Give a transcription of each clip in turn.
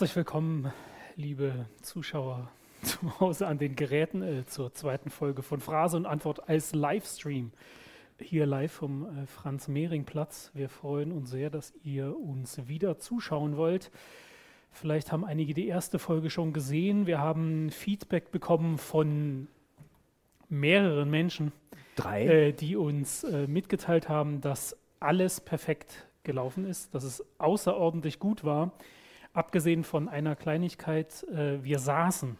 Herzlich willkommen, liebe Zuschauer zu Hause an den Geräten, äh, zur zweiten Folge von Phrase und Antwort als Livestream. Hier live vom äh, Franz-Mehring-Platz. Wir freuen uns sehr, dass ihr uns wieder zuschauen wollt. Vielleicht haben einige die erste Folge schon gesehen. Wir haben Feedback bekommen von mehreren Menschen, Drei. äh, die uns äh, mitgeteilt haben, dass alles perfekt gelaufen ist, dass es außerordentlich gut war. Abgesehen von einer Kleinigkeit, äh, wir saßen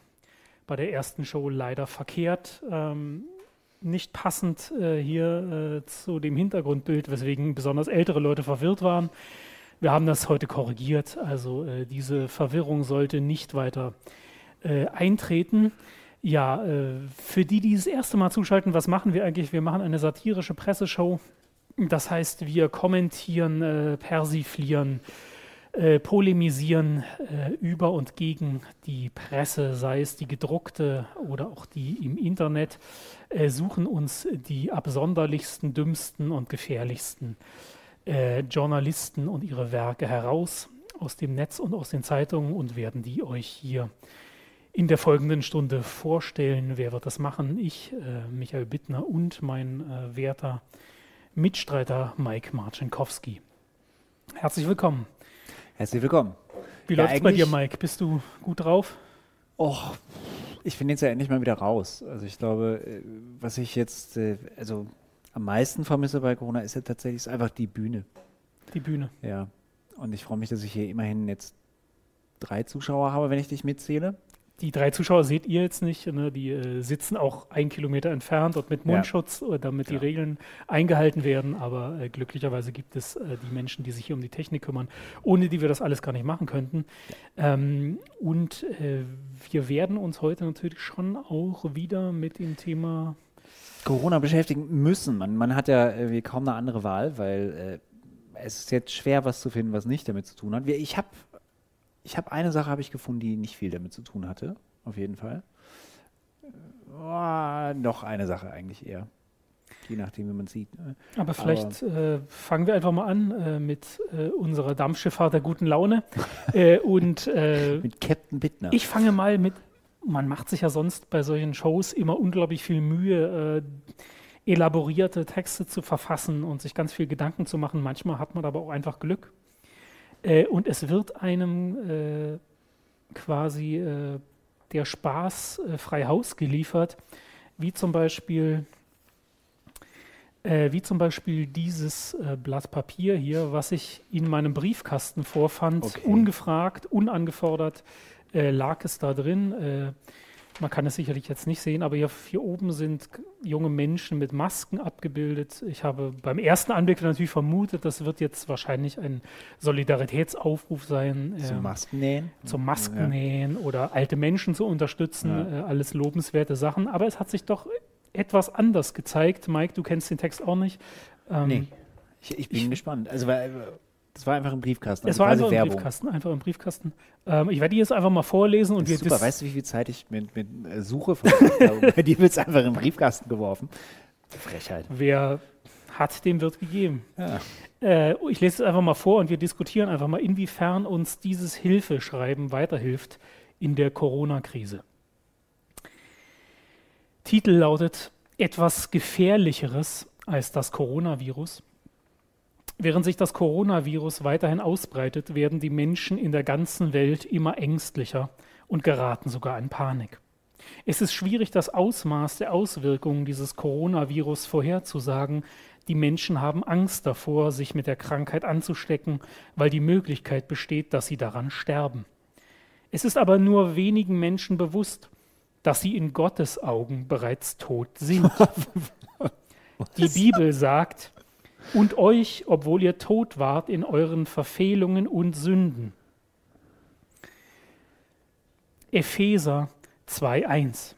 bei der ersten Show leider verkehrt, ähm, nicht passend äh, hier äh, zu dem Hintergrundbild, weswegen besonders ältere Leute verwirrt waren. Wir haben das heute korrigiert, also äh, diese Verwirrung sollte nicht weiter äh, eintreten. Ja, äh, für die, die das erste Mal zuschalten, was machen wir eigentlich? Wir machen eine satirische Presseshow. Das heißt, wir kommentieren, persiflieren, äh, polemisieren äh, über und gegen die Presse, sei es die gedruckte oder auch die im Internet, äh, suchen uns die absonderlichsten, dümmsten und gefährlichsten äh, Journalisten und ihre Werke heraus aus dem Netz und aus den Zeitungen und werden die euch hier in der folgenden Stunde vorstellen. Wer wird das machen? Ich, äh, Michael Bittner und mein äh, werter Mitstreiter Mike Marcinkowski. Herzlich willkommen. Herzlich willkommen. Wie Ja, läuft's bei dir, Mike? Bist du gut drauf? Och, ich bin jetzt ja endlich mal wieder raus. Also ich glaube, äh, was ich jetzt äh, also am meisten vermisse bei Corona ist ja tatsächlich ist einfach die Bühne. Die Bühne. Ja. Und ich freue mich, dass ich hier immerhin jetzt drei Zuschauer habe, wenn ich dich mitzähle. Die drei Zuschauer seht ihr jetzt nicht. Ne? Die äh, sitzen auch ein Kilometer entfernt und mit Ja. Mundschutz, äh, damit die Ja. Regeln eingehalten werden. Aber äh, glücklicherweise gibt es äh, die Menschen, die sich hier um die Technik kümmern, ohne die wir das alles gar nicht machen könnten. Ähm, und äh, wir werden uns heute natürlich schon auch wieder mit dem Thema Corona beschäftigen müssen. Man, man hat ja irgendwie kaum eine andere Wahl, weil äh, es ist jetzt schwer, was zu finden, was nicht damit zu tun hat. Wir, ich habe ich hab eine Sache habe ich gefunden, die nicht viel damit zu tun hatte, auf jeden Fall. Äh, noch eine Sache eigentlich eher. Je nachdem, wie man sieht. ne? Aber vielleicht äh, fangen wir einfach mal an äh, mit äh, unserer Dampfschifffahrt der guten Laune. äh, und äh, Mit Captain Bittner. ich fange mal mit, man macht sich ja sonst bei solchen Shows immer unglaublich viel Mühe, elaborierte Texte zu verfassen und sich ganz viel Gedanken zu machen. Manchmal hat man aber auch einfach Glück. Äh, und es wird einem äh, quasi äh, der Spaß äh, frei Haus geliefert, wie zum Beispiel äh, wie zum Beispiel dieses äh, Blatt Papier hier, was ich in meinem Briefkasten vorfand, Okay. ungefragt, unangefordert, lag es da drin. Äh, man kann es sicherlich jetzt nicht sehen, aber hier, hier oben sind junge Menschen mit Masken abgebildet. Ich habe beim ersten Anblick natürlich vermutet, das wird jetzt wahrscheinlich ein Solidaritätsaufruf sein. Zum ähm, Maskennähen. zum Maskennähen oder alte Menschen zu unterstützen, Ja. äh, alles lobenswerte Sachen. Aber es hat sich doch etwas anders gezeigt. Mike, du kennst den Text auch nicht. Ähm, Nee. Ich, ich bin Ich- gespannt. Also, weil, das war einfach ein Briefkasten. Es also war einfach im Werbung. Briefkasten, einfach im Briefkasten. Ähm, ich werde die jetzt einfach mal vorlesen und wir super. Weißt du, wie viel Zeit ich mit, mit äh, Suche habe? Bei dir wird es einfach in den Briefkasten geworfen. Frechheit. wer hat, dem wird gegeben. Ja. Äh, ich lese es einfach mal vor und wir diskutieren einfach mal, inwiefern uns dieses Hilfeschreiben weiterhilft in der Corona-Krise. Titel lautet Etwas Gefährlicheres als das Coronavirus. Während sich das Coronavirus weiterhin ausbreitet, werden die Menschen in der ganzen Welt immer ängstlicher und geraten sogar in Panik. Es ist schwierig, das Ausmaß der Auswirkungen dieses Coronavirus vorherzusagen. Die Menschen haben Angst davor, sich mit der Krankheit anzustecken, weil die Möglichkeit besteht, dass sie daran sterben. Es ist aber nur wenigen Menschen bewusst, dass sie in Gottes Augen bereits tot sind. Die Bibel sagt, und euch, obwohl ihr tot wart in euren Verfehlungen und Sünden. Epheser 2.1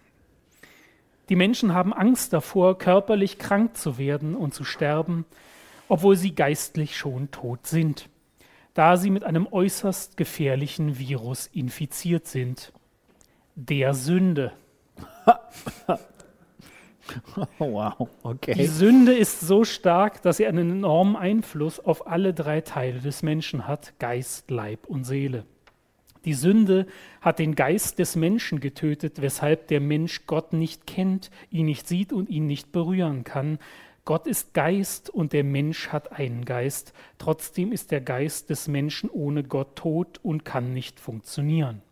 Die Menschen haben Angst davor, körperlich krank zu werden und zu sterben, obwohl sie geistlich schon tot sind, da sie mit einem äußerst gefährlichen Virus infiziert sind, der Sünde. Oh, wow, Die okay. Sünde ist so stark, dass sie einen enormen Einfluss auf alle drei Teile des Menschen hat, Geist, Leib und Seele. Die Sünde hat den Geist des Menschen getötet, weshalb der Mensch Gott nicht kennt, ihn nicht sieht und ihn nicht berühren kann. Gott ist Geist und der Mensch hat einen Geist. Trotzdem ist der Geist des Menschen ohne Gott tot und kann nicht funktionieren.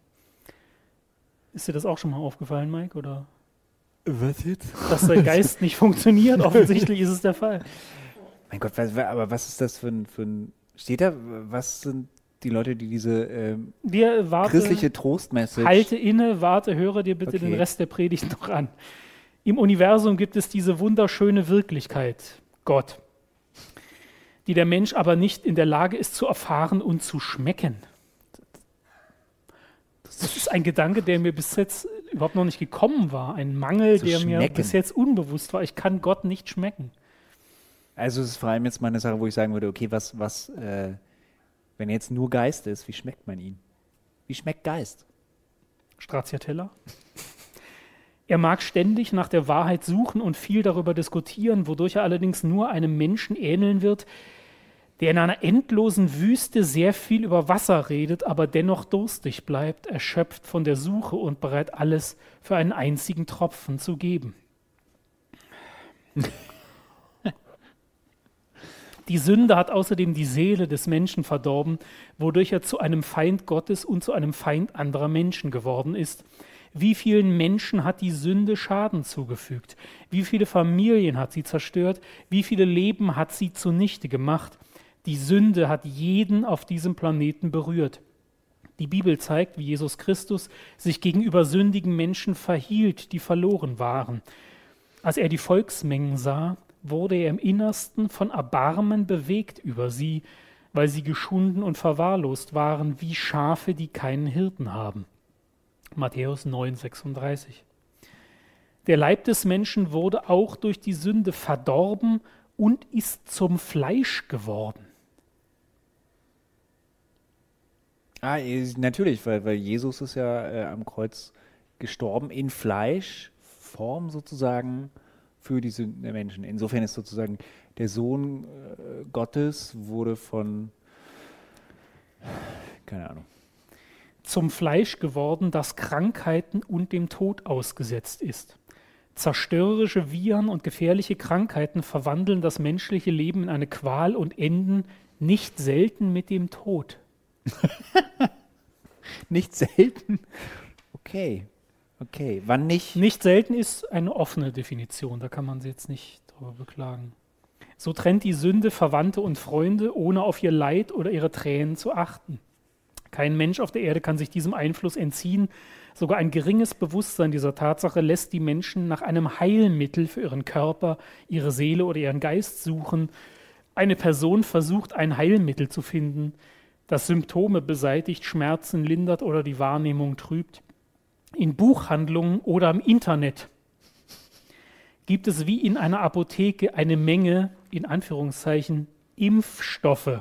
Ist dir das auch schon mal aufgefallen, Mike? Oder? Was jetzt? Dass der Geist nicht funktioniert. Offensichtlich ist es der Fall. Mein Gott, was, aber was ist das für ein, für ein. Steht da, was sind die Leute, die diese ähm, Wir warte, christliche Trostmessage. Halte inne, warte, höre dir bitte Okay. den Rest der Predigt noch an. Im Universum gibt es diese wunderschöne Wirklichkeit, Gott, die der Mensch aber nicht in der Lage ist zu erfahren und zu schmecken. Das ist ein Gedanke, der mir bis jetzt überhaupt noch nicht gekommen war. Ein Mangel, Zu der mir schmecken. bis jetzt unbewusst war. Ich kann Gott nicht schmecken. Also es ist vor allem jetzt mal eine Sache, wo ich sagen würde, okay, was, was, äh, wenn jetzt nur Geist ist, wie schmeckt man ihn? Wie schmeckt Geist? Stracciatella. Er mag ständig nach der Wahrheit suchen und viel darüber diskutieren, wodurch er allerdings nur einem Menschen ähneln wird, der in einer endlosen Wüste sehr viel über Wasser redet, aber dennoch durstig bleibt, erschöpft von der Suche und bereit, alles für einen einzigen Tropfen zu geben. Die Sünde hat außerdem die Seele des Menschen verdorben, wodurch er zu einem Feind Gottes und zu einem Feind anderer Menschen geworden ist. Wie vielen Menschen hat die Sünde Schaden zugefügt? Wie viele Familien hat sie zerstört? Wie viele Leben hat sie zunichte gemacht? Die Sünde hat jeden auf diesem Planeten berührt. Die Bibel zeigt, wie Jesus Christus sich gegenüber sündigen Menschen verhielt, die verloren waren. Als er die Volksmengen sah, wurde er im Innersten von Erbarmen bewegt über sie, weil sie geschunden und verwahrlost waren, wie Schafe, die keinen Hirten haben. Matthäus 9, 36. Der Leib des Menschen wurde auch durch die Sünde verdorben und ist zum Fleisch geworden. Ah, natürlich, weil, weil Jesus ist ja äh, am Kreuz gestorben in Fleischform sozusagen für die Sünden der Menschen. Insofern ist sozusagen der Sohn äh, Gottes wurde von, keine Ahnung, zum Fleisch geworden, das Krankheiten und dem Tod ausgesetzt ist. Zerstörerische Viren und gefährliche Krankheiten verwandeln das menschliche Leben in eine Qual und enden nicht selten mit dem Tod. nicht selten. Okay, okay. Wann nicht? Nicht selten ist eine offene Definition, da kann man sich jetzt nicht drüber beklagen. So trennt die Sünde Verwandte und Freunde, ohne auf ihr Leid oder ihre Tränen zu achten. Kein Mensch auf der Erde kann sich diesem Einfluss entziehen. Sogar ein geringes Bewusstsein dieser Tatsache lässt die Menschen nach einem Heilmittel für ihren Körper, ihre Seele oder ihren Geist suchen. Eine Person versucht, ein Heilmittel zu finden, das Symptome beseitigt, Schmerzen lindert oder die Wahrnehmung trübt. In Buchhandlungen oder im Internet gibt es wie in einer Apotheke eine Menge, in Anführungszeichen, Impfstoffe,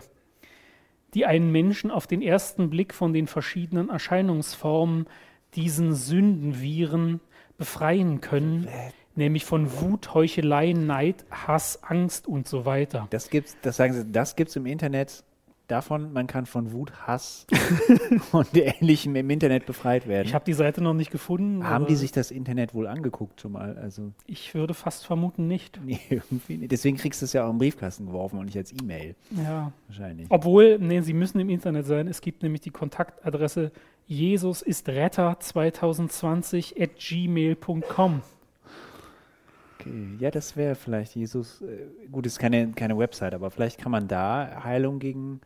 die einen Menschen auf den ersten Blick von den verschiedenen Erscheinungsformen, diesen Sündenviren, befreien können, nämlich von Wut, Heuchelei, Neid, Hass, Angst und so weiter. Das gibt's, das sagen Sie, das gibt's im Internet. Davon, man kann von Wut, Hass und Ähnlichem im Internet befreit werden. Ich habe die Seite noch nicht gefunden. Haben die sich das Internet wohl angeguckt schon mal? Also, Ich würde fast vermuten nicht. nee, irgendwie nicht. Deswegen kriegst du es ja auch im Briefkasten geworfen und nicht als E-Mail. Ja. Wahrscheinlich. Obwohl, nee, sie müssen im Internet sein. Es gibt nämlich die Kontaktadresse Jesus ist Retter 2020 at gmail.com. Okay. Ja, das wäre vielleicht Jesus. Äh, gut, ist keine, keine Website, aber vielleicht kann man da Heilung gegen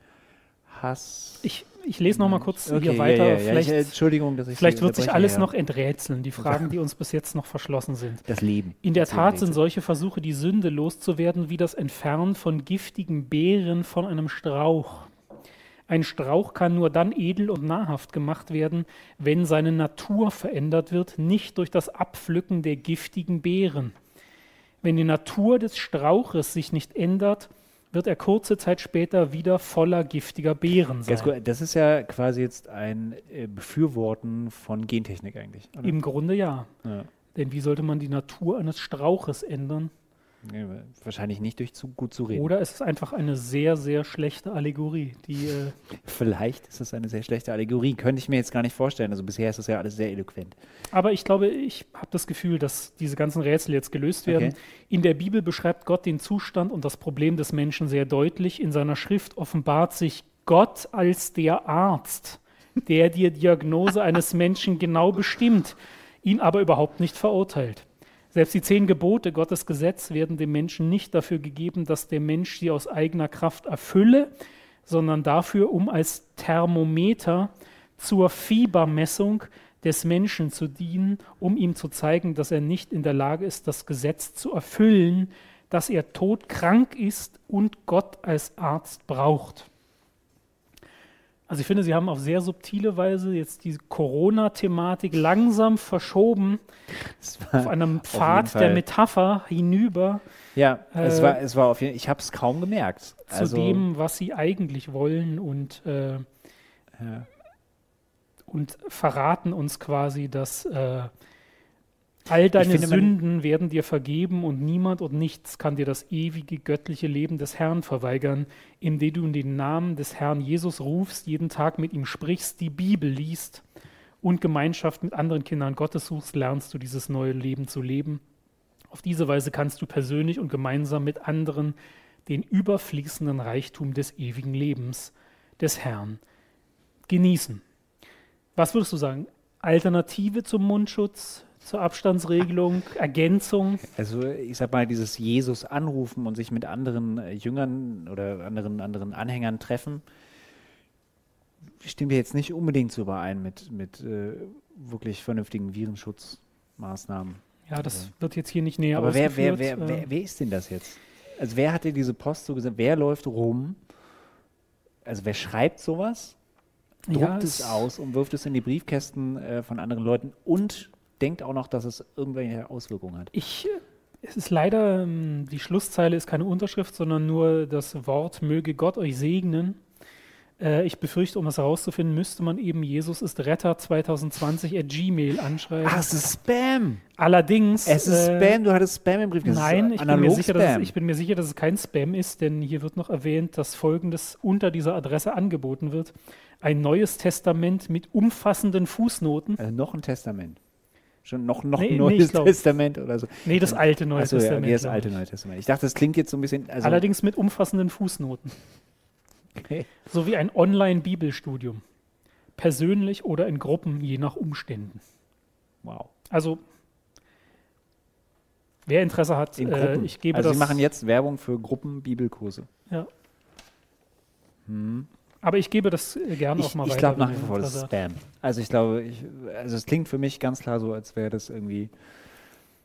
Hass. Ich, ich lese noch mal kurz Okay, hier weiter. Ja, ja, ja. vielleicht ich, Entschuldigung, dass ich vielleicht wird sich alles noch enträtseln, die Fragen, die uns bis jetzt noch verschlossen sind. Das Leben. In der Das Tat Leben sind solche Versuche, die Sünde loszuwerden, wie das Entfernen von giftigen Beeren von einem Strauch. Ein Strauch kann nur dann edel und nahrhaft gemacht werden, wenn seine Natur verändert wird, nicht durch das Abpflücken der giftigen Beeren. Wenn die Natur des Strauches sich nicht ändert, wird er kurze Zeit später wieder voller giftiger Beeren sein. Gut, das ist ja quasi jetzt ein äh, Befürworten von Gentechnik eigentlich. Oder? Im Grunde ja. Ja. Denn wie sollte man die Natur eines Strauches ändern? Wahrscheinlich nicht durch zu gut zu reden. Oder es ist einfach eine sehr, sehr schlechte Allegorie, die äh, Vielleicht ist es eine sehr schlechte Allegorie. Könnte ich mir jetzt gar nicht vorstellen. Also bisher ist das ja alles sehr eloquent. Aber ich glaube, ich habe das Gefühl, dass diese ganzen Rätsel jetzt gelöst werden. Okay. In der Bibel beschreibt Gott den Zustand und das Problem des Menschen sehr deutlich. In seiner Schrift offenbart sich Gott als der Arzt, der die Diagnose eines Menschen genau bestimmt, ihn aber überhaupt nicht verurteilt. Selbst die zehn Gebote, Gottes Gesetz, werden dem Menschen nicht dafür gegeben, dass der Mensch sie aus eigener Kraft erfülle, sondern dafür, um als Thermometer zur Fiebermessung des Menschen zu dienen, um ihm zu zeigen, dass er nicht in der Lage ist, das Gesetz zu erfüllen, dass er todkrank ist und Gott als Arzt braucht. Also ich finde, Sie haben auf sehr subtile Weise jetzt die Corona-Thematik langsam verschoben Es auf einem Pfad der Fall- Metapher hinüber Ja, es Äh, war, es war auf jeden Ich habe es kaum gemerkt. zu Also, dem, was Sie eigentlich wollen und, äh, ja. und verraten uns quasi, dass äh, all deine finde, Sünden werden dir vergeben und niemand und nichts kann dir das ewige göttliche Leben des Herrn verweigern, indem du in den Namen des Herrn Jesus rufst, jeden Tag mit ihm sprichst, die Bibel liest und Gemeinschaft mit anderen Kindern Gottes suchst, lernst du dieses neue Leben zu leben. Auf diese Weise kannst du persönlich und gemeinsam mit anderen den überfließenden Reichtum des ewigen Lebens des Herrn genießen. Was würdest du sagen? Alternative zum Mundschutz, zur Abstandsregelung, Ergänzung? Also ich sag mal, dieses Jesus anrufen und sich mit anderen äh, Jüngern oder anderen, anderen Anhängern treffen, stimmt ja jetzt nicht unbedingt so überein mit, mit äh, wirklich vernünftigen Virenschutzmaßnahmen. Ja, das wird jetzt hier nicht näher Aber wer, wer, wer, äh, wer, wer ist denn das jetzt? Also wer hat dir diese Post so gesagt? Wer läuft rum? Also wer schreibt sowas? Druckt Ja, es es- aus und wirft es in die Briefkästen äh, von anderen Leuten und denkt auch noch, dass es irgendwelche Auswirkungen hat. Ich, es ist leider, ähm, die Schlusszeile ist keine Unterschrift, sondern nur das Wort, möge Gott euch segnen. Äh, Ich befürchte, um das herauszufinden, müsste man eben Jesus ist Retter 2020 at Gmail anschreiben. Ach, es ist Spam! Allerdings. Es ist äh, Spam, du hattest Spam im Brief. Ist Nein, ich bin, sicher, dass es, ich bin mir sicher, dass es kein Spam ist, denn hier wird noch erwähnt, dass folgendes unter dieser Adresse angeboten wird. Ein neues Testament mit umfassenden Fußnoten. Also noch ein Testament. Schon noch, noch Nee, neues Nee, oder so. Nee, das alte Neue Achso, ja, Testament. nee, das alte ich. Neue Testament. Ich dachte, das klingt jetzt so ein bisschen. Also, Allerdings mit umfassenden Fußnoten. okay. Sowie ein Online-Bibelstudium. Persönlich oder in Gruppen, je nach Umständen. Wow. Also, wer Interesse hat, In äh, ich gebe also, das. Sie machen jetzt Werbung für Gruppen-Bibelkurse. Ja. Hm. Aber ich gebe das äh, gerne auch Ich, mal ich weiter. glaube wenn nach wie vor, das ist. Spam. Also ich glaube, ich, also es klingt für mich ganz klar so, als wäre das irgendwie,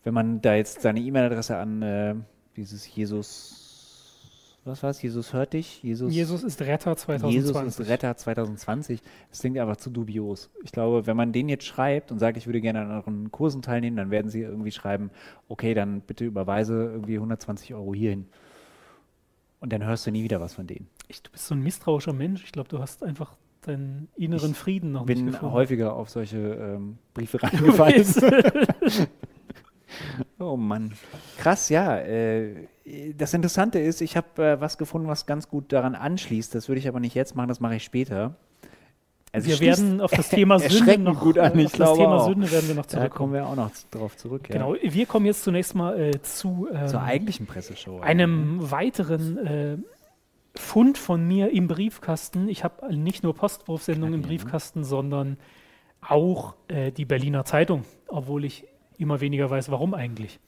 wenn man da jetzt seine E-Mail-Adresse an äh, dieses Jesus, was war es? Jesus hört dich? Jesus, Jesus ist Retter 2020. Jesus ist Retter 2020. Das klingt einfach zu dubios. Ich glaube, wenn man den jetzt schreibt und sagt, ich würde gerne an euren Kursen teilnehmen, dann werden sie irgendwie schreiben, okay, dann bitte überweise irgendwie 120 Euro hierhin. Und dann hörst du nie wieder was von denen. Ich, du bist so ein misstrauischer Mensch. Ich glaube, du hast einfach deinen inneren Ich Frieden noch bin nicht gefunden. häufiger auf solche ähm, Briefe reingefallen. Oh Mann. Krass, ja. Äh, das Interessante ist, ich habe äh, was gefunden, was ganz gut daran anschließt. Das würde ich aber nicht jetzt machen, das mache ich später. Also wir werden auf das Thema Sünde noch, gut an, äh, ich auf das glaube Thema auch. Sünde werden wir noch Da kommen zurückkommen. wir auch noch drauf zurück. Ja. Genau, wir kommen jetzt zunächst mal äh, zu ähm, Zur eigentlichen Presseshow. einem weiteren äh, Fund von mir im Briefkasten. Ich habe nicht nur Postwurfsendungen im? Briefkasten, sondern auch äh, die Berliner Zeitung, obwohl ich immer weniger weiß, warum eigentlich.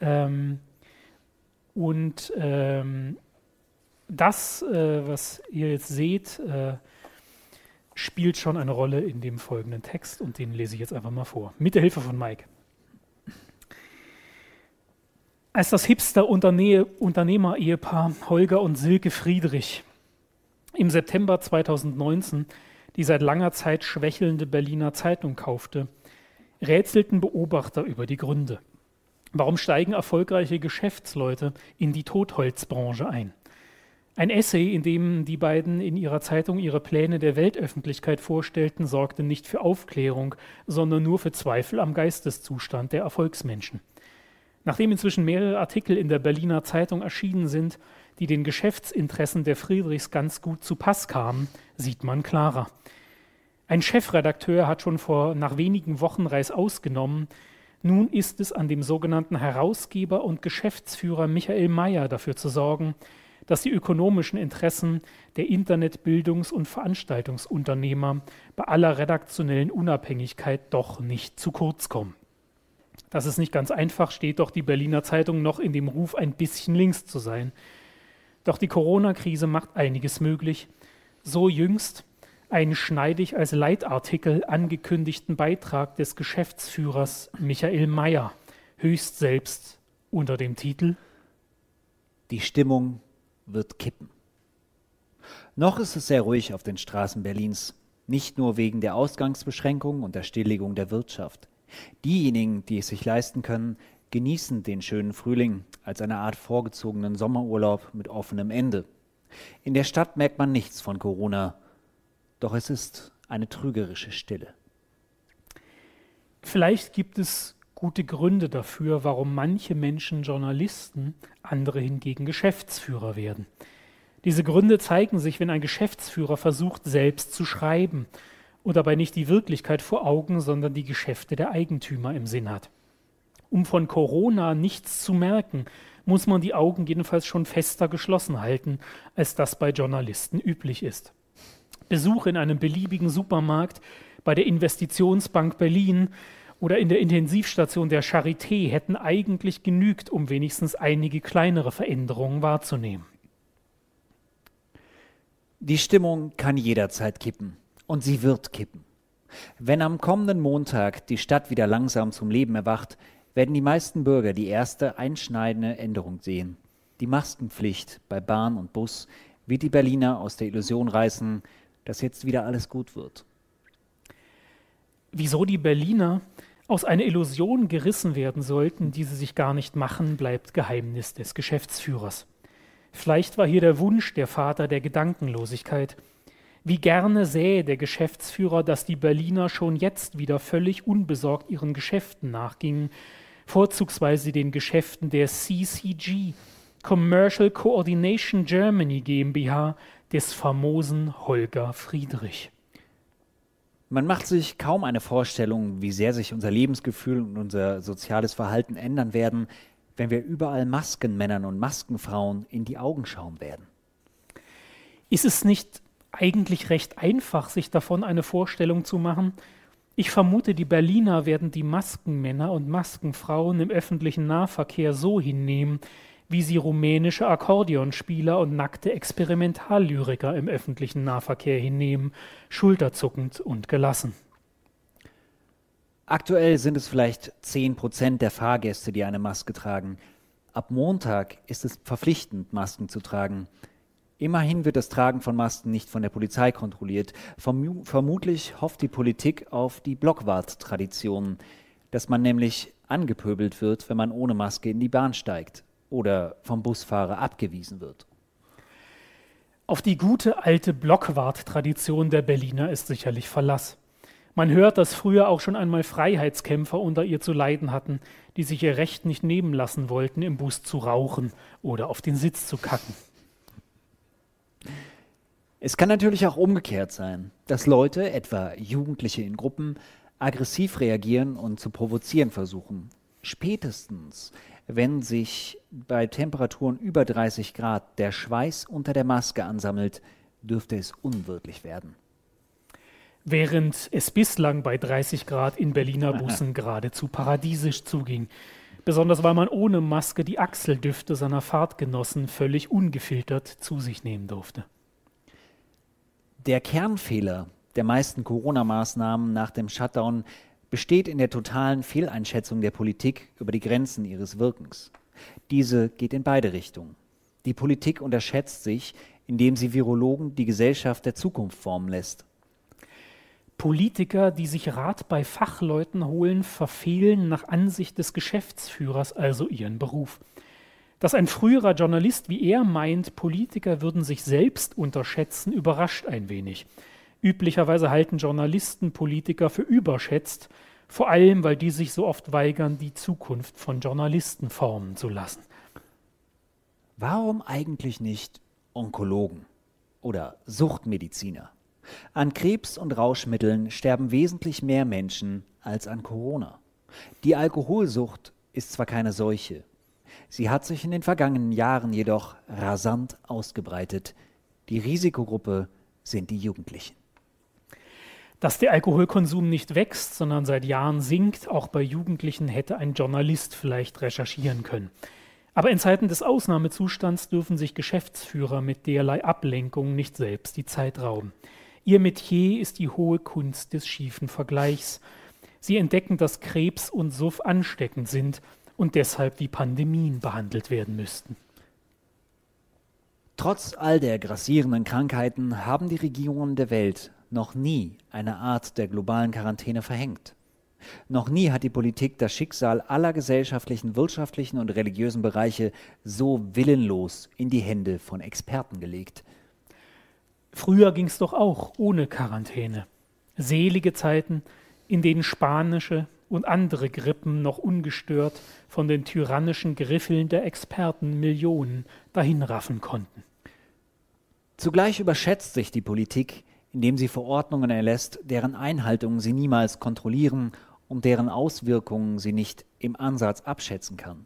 Ähm, und ähm, das, äh, was ihr jetzt seht, äh, spielt schon eine Rolle in dem folgenden Text und den lese ich jetzt einfach mal vor. Mit der Hilfe von Mike. Als das Hipster-Unternehmer-Ehepaar Holger und Silke Friedrich im September 2019 die seit langer Zeit schwächelnde Berliner Zeitung kaufte, rätselten Beobachter über die Gründe. Warum steigen erfolgreiche Geschäftsleute in die Totholzbranche ein? Ein Essay, in dem die beiden in ihrer Zeitung ihre Pläne der Weltöffentlichkeit vorstellten, sorgte nicht für Aufklärung, sondern nur für Zweifel am Geisteszustand der Erfolgsmenschen. Nachdem inzwischen mehrere Artikel in der Berliner Zeitung erschienen sind, die den Geschäftsinteressen der Friedrichs ganz gut zu Pass kamen, sieht man klarer. Ein Chefredakteur hat schon vor nach wenigen Wochen Reis ausgenommen. Nun ist es an dem sogenannten Herausgeber und Geschäftsführer Michael Mayer dafür zu sorgen, dass die ökonomischen Interessen der Internet-, Bildungs- und Veranstaltungsunternehmer bei aller redaktionellen Unabhängigkeit doch nicht zu kurz kommen. Das ist nicht ganz einfach, steht doch die Berliner Zeitung noch in dem Ruf, ein bisschen links zu sein. Doch die Corona-Krise macht einiges möglich. So jüngst einen schneidig als Leitartikel angekündigten Beitrag des Geschäftsführers Michael Mayer, höchst selbst unter dem Titel Die Stimmung wird kippen. Noch ist es sehr ruhig auf den Straßen Berlins, nicht nur wegen der Ausgangsbeschränkungen und der Stilllegung der Wirtschaft. Diejenigen, die es sich leisten können, genießen den schönen Frühling als eine Art vorgezogenen Sommerurlaub mit offenem Ende. In der Stadt merkt man nichts von Corona, doch es ist eine trügerische Stille. Vielleicht gibt es gute Gründe dafür, warum manche Menschen Journalisten, andere hingegen Geschäftsführer werden. Diese Gründe zeigen sich, wenn ein Geschäftsführer versucht, selbst zu schreiben und dabei nicht die Wirklichkeit vor Augen, sondern die Geschäfte der Eigentümer im Sinn hat. Um von Corona nichts zu merken, muss man die Augen jedenfalls schon fester geschlossen halten, als das bei Journalisten üblich ist. Besuch in einem beliebigen Supermarkt, bei der Investitionsbank Berlin oder in der Intensivstation der Charité hätten eigentlich genügt, um wenigstens einige kleinere Veränderungen wahrzunehmen. Die Stimmung kann jederzeit kippen und sie wird kippen. Wenn am kommenden Montag die Stadt wieder langsam zum Leben erwacht, werden die meisten Bürger die erste einschneidende Änderung sehen. Die Maskenpflicht bei Bahn und Bus wird die Berliner aus der Illusion reißen, dass jetzt wieder alles gut wird. Wieso die Berliner aus einer Illusion gerissen werden sollten, die sie sich gar nicht machen, bleibt Geheimnis des Geschäftsführers. Vielleicht war hier der Wunsch der Vater der Gedankenlosigkeit. Wie gerne sähe der Geschäftsführer, dass die Berliner schon jetzt wieder völlig unbesorgt ihren Geschäften nachgingen, vorzugsweise den Geschäften der CCG, Commercial Coordination Germany GmbH, des famosen Holger Friedrich. Man macht sich kaum eine Vorstellung, wie sehr sich unser Lebensgefühl und unser soziales Verhalten ändern werden, wenn wir überall Maskenmännern und Maskenfrauen in die Augen schauen werden. Ist es nicht eigentlich recht einfach, sich davon eine Vorstellung zu machen? Ich vermute, die Berliner werden die Maskenmänner und Maskenfrauen im öffentlichen Nahverkehr so hinnehmen, wie sie rumänische Akkordeonspieler und nackte Experimentallyriker im öffentlichen Nahverkehr hinnehmen, schulterzuckend und gelassen. Aktuell sind es vielleicht 10 Prozent der Fahrgäste, die eine Maske tragen. Ab Montag ist es verpflichtend, Masken zu tragen. Immerhin wird das Tragen von Masken nicht von der Polizei kontrolliert. Verm vermutlich hofft die Politik auf die Blockwart-Tradition, dass man nämlich angepöbelt wird, wenn man ohne Maske in die Bahn steigt oder vom Busfahrer abgewiesen wird. Auf die gute alte Blockwart-Tradition der Berliner ist sicherlich Verlass. Man hört, dass früher auch schon einmal Freiheitskämpfer unter ihr zu leiden hatten, die sich ihr Recht nicht nehmen lassen wollten, im Bus zu rauchen oder auf den Sitz zu kacken. Es kann natürlich auch umgekehrt sein, dass Leute, etwa Jugendliche in Gruppen, aggressiv reagieren und zu provozieren versuchen. Spätestens, wenn sich bei Temperaturen über 30 Grad der Schweiß unter der Maske ansammelt, dürfte es unwirtlich werden. Während es bislang bei 30 Grad in Berliner Bussen geradezu paradiesisch zuging, besonders weil man ohne Maske die Achseldüfte seiner Fahrtgenossen völlig ungefiltert zu sich nehmen durfte. Der Kernfehler der meisten Corona-Maßnahmen nach dem Shutdown besteht in der totalen Fehleinschätzung der Politik über die Grenzen ihres Wirkens. Diese geht in beide Richtungen. Die Politik unterschätzt sich, indem sie Virologen die Gesellschaft der Zukunft formen lässt. Politiker, die sich Rat bei Fachleuten holen, verfehlen nach Ansicht des Geschäftsführers also ihren Beruf. Dass ein früherer Journalist wie er meint, Politiker würden sich selbst unterschätzen, überrascht ein wenig. Üblicherweise halten Journalisten Politiker für überschätzt, Vor allem, weil die sich so oft weigern, die Zukunft von Journalisten formen zu lassen. Warum eigentlich nicht Onkologen oder Suchtmediziner? An Krebs und Rauschmitteln sterben wesentlich mehr Menschen als an Corona. Die Alkoholsucht ist zwar keine Seuche, sie hat sich in den vergangenen Jahren jedoch rasant ausgebreitet. Die Risikogruppe sind die Jugendlichen. Dass der Alkoholkonsum nicht wächst, sondern seit Jahren sinkt, auch bei Jugendlichen, hätte ein Journalist vielleicht recherchieren können. Aber in Zeiten des Ausnahmezustands dürfen sich Geschäftsführer mit derlei Ablenkung nicht selbst die Zeit rauben. Ihr Metier ist die hohe Kunst des schiefen Vergleichs. Sie entdecken, dass Krebs und Suff ansteckend sind und deshalb wie Pandemien behandelt werden müssten. Trotz all der grassierenden Krankheiten haben die Regierungen der Welt noch nie eine Art der globalen Quarantäne verhängt. Noch nie hat die Politik das Schicksal aller gesellschaftlichen, wirtschaftlichen und religiösen Bereiche so willenlos in die Hände von Experten gelegt. Früher ging es doch auch ohne Quarantäne. Selige Zeiten, in denen spanische und andere Grippen noch ungestört von den tyrannischen Griffeln der Experten Millionen dahinraffen konnten. Zugleich überschätzt sich die Politik, indem sie Verordnungen erlässt, deren Einhaltung sie niemals kontrollieren und deren Auswirkungen sie nicht im Ansatz abschätzen kann.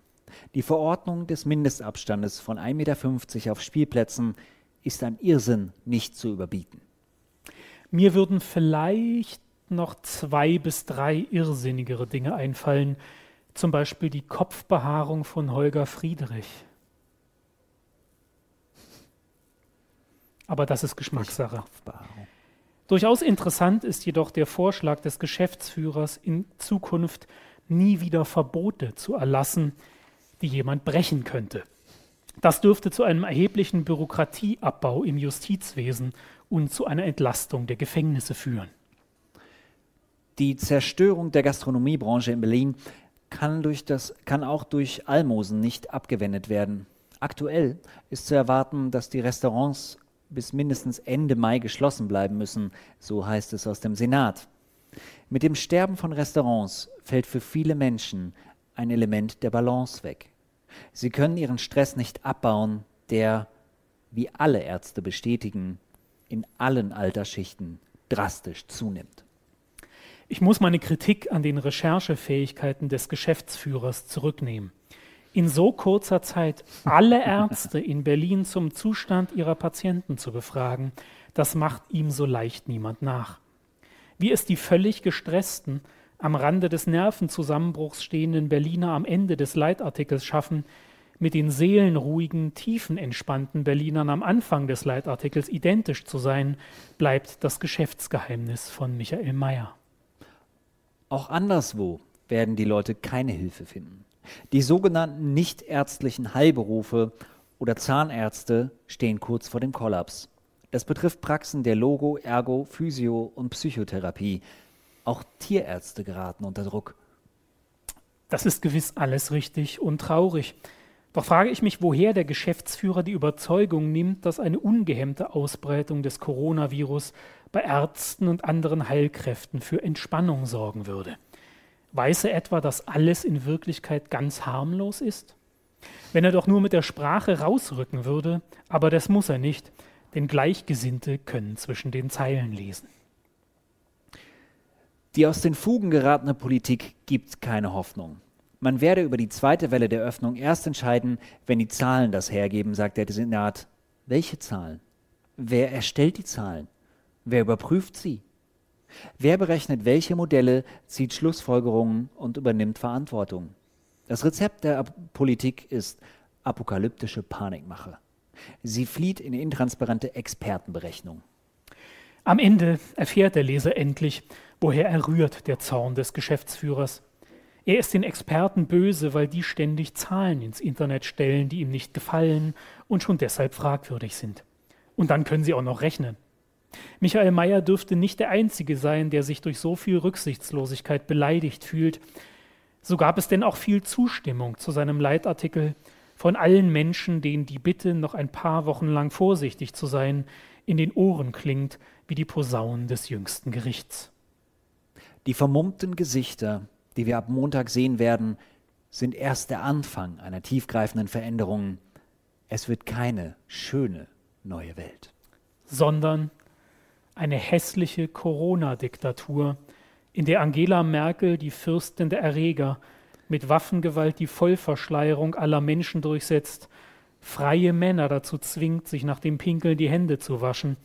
Die Verordnung des Mindestabstandes von 1,50 Meter auf Spielplätzen ist ein Irrsinn nicht zu überbieten. Mir würden vielleicht noch zwei bis drei irrsinnigere Dinge einfallen, zum Beispiel die Kopfbehaarung von Holger Friedrich. Aber das ist Geschmackssache. Durchaus interessant ist jedoch der Vorschlag des Geschäftsführers, in Zukunft nie wieder Verbote zu erlassen, die jemand brechen könnte. Das dürfte zu einem erheblichen Bürokratieabbau im Justizwesen und zu einer Entlastung der Gefängnisse führen. Die Zerstörung der Gastronomiebranche in Berlin kann, durch das, kann auch durch Almosen nicht abgewendet werden. Aktuell ist zu erwarten, dass die Restaurants bis mindestens Ende Mai geschlossen bleiben müssen, so heißt es aus dem Senat. Mit dem Sterben von Restaurants fällt für viele Menschen ein Element der Balance weg. Sie können ihren Stress nicht abbauen, der, wie alle Ärzte bestätigen, in allen Altersschichten drastisch zunimmt. Ich muss meine Kritik an den Recherchefähigkeiten des Geschäftsführers zurücknehmen in so kurzer Zeit alle Ärzte in Berlin zum Zustand ihrer Patienten zu befragen, das macht ihm so leicht niemand nach. Wie es die völlig gestressten, am Rande des Nervenzusammenbruchs stehenden Berliner am Ende des Leitartikels schaffen, mit den seelenruhigen, tiefenentspannten Berlinern am Anfang des Leitartikels identisch zu sein, bleibt das Geschäftsgeheimnis von Michael Mayer. Auch anderswo werden die Leute keine Hilfe finden. Die sogenannten nichtärztlichen Heilberufe oder Zahnärzte stehen kurz vor dem Kollaps. Das betrifft Praxen der Logo, Ergo, Physio und Psychotherapie. Auch Tierärzte geraten unter Druck. Das ist gewiss alles richtig und traurig. Doch frage ich mich, woher der Geschäftsführer die Überzeugung nimmt, dass eine ungehemmte Ausbreitung des Coronavirus bei Ärzten und anderen Heilkräften für Entspannung sorgen würde. Weiß er etwa, dass alles in Wirklichkeit ganz harmlos ist? Wenn er doch nur mit der Sprache rausrücken würde, aber das muss er nicht, denn Gleichgesinnte können zwischen den Zeilen lesen. Die aus den Fugen geratene Politik gibt keine Hoffnung. Man werde über die zweite Welle der Öffnung erst entscheiden, wenn die Zahlen das hergeben, sagt der Senat. Welche Zahlen? Wer erstellt die Zahlen? Wer überprüft sie? Wer berechnet welche Modelle, zieht Schlussfolgerungen und übernimmt Verantwortung? Das Rezept der Politik ist apokalyptische Panikmache. Sie flieht in intransparente Expertenberechnung. Am Ende erfährt der Leser endlich, woher er rührt der Zorn des Geschäftsführers. Er ist den Experten böse, weil die ständig Zahlen ins Internet stellen, die ihm nicht gefallen und schon deshalb fragwürdig sind. Und dann können sie auch noch rechnen. Michael Mayer dürfte nicht der Einzige sein, der sich durch so viel Rücksichtslosigkeit beleidigt fühlt. So gab es denn auch viel Zustimmung zu seinem Leitartikel von allen Menschen, denen die Bitte, noch ein paar Wochen lang vorsichtig zu sein, in den Ohren klingt wie die Posaunen des jüngsten Gerichts. Die vermummten Gesichter, die wir ab Montag sehen werden, sind erst der Anfang einer tiefgreifenden Veränderung. Es wird keine schöne neue Welt. Sondern eine hässliche Corona-Diktatur, in der Angela Merkel, die Fürstin der Erreger, mit Waffengewalt die Vollverschleierung aller Menschen durchsetzt, freie Männer dazu zwingt, sich nach dem Pinkeln die Hände zu waschen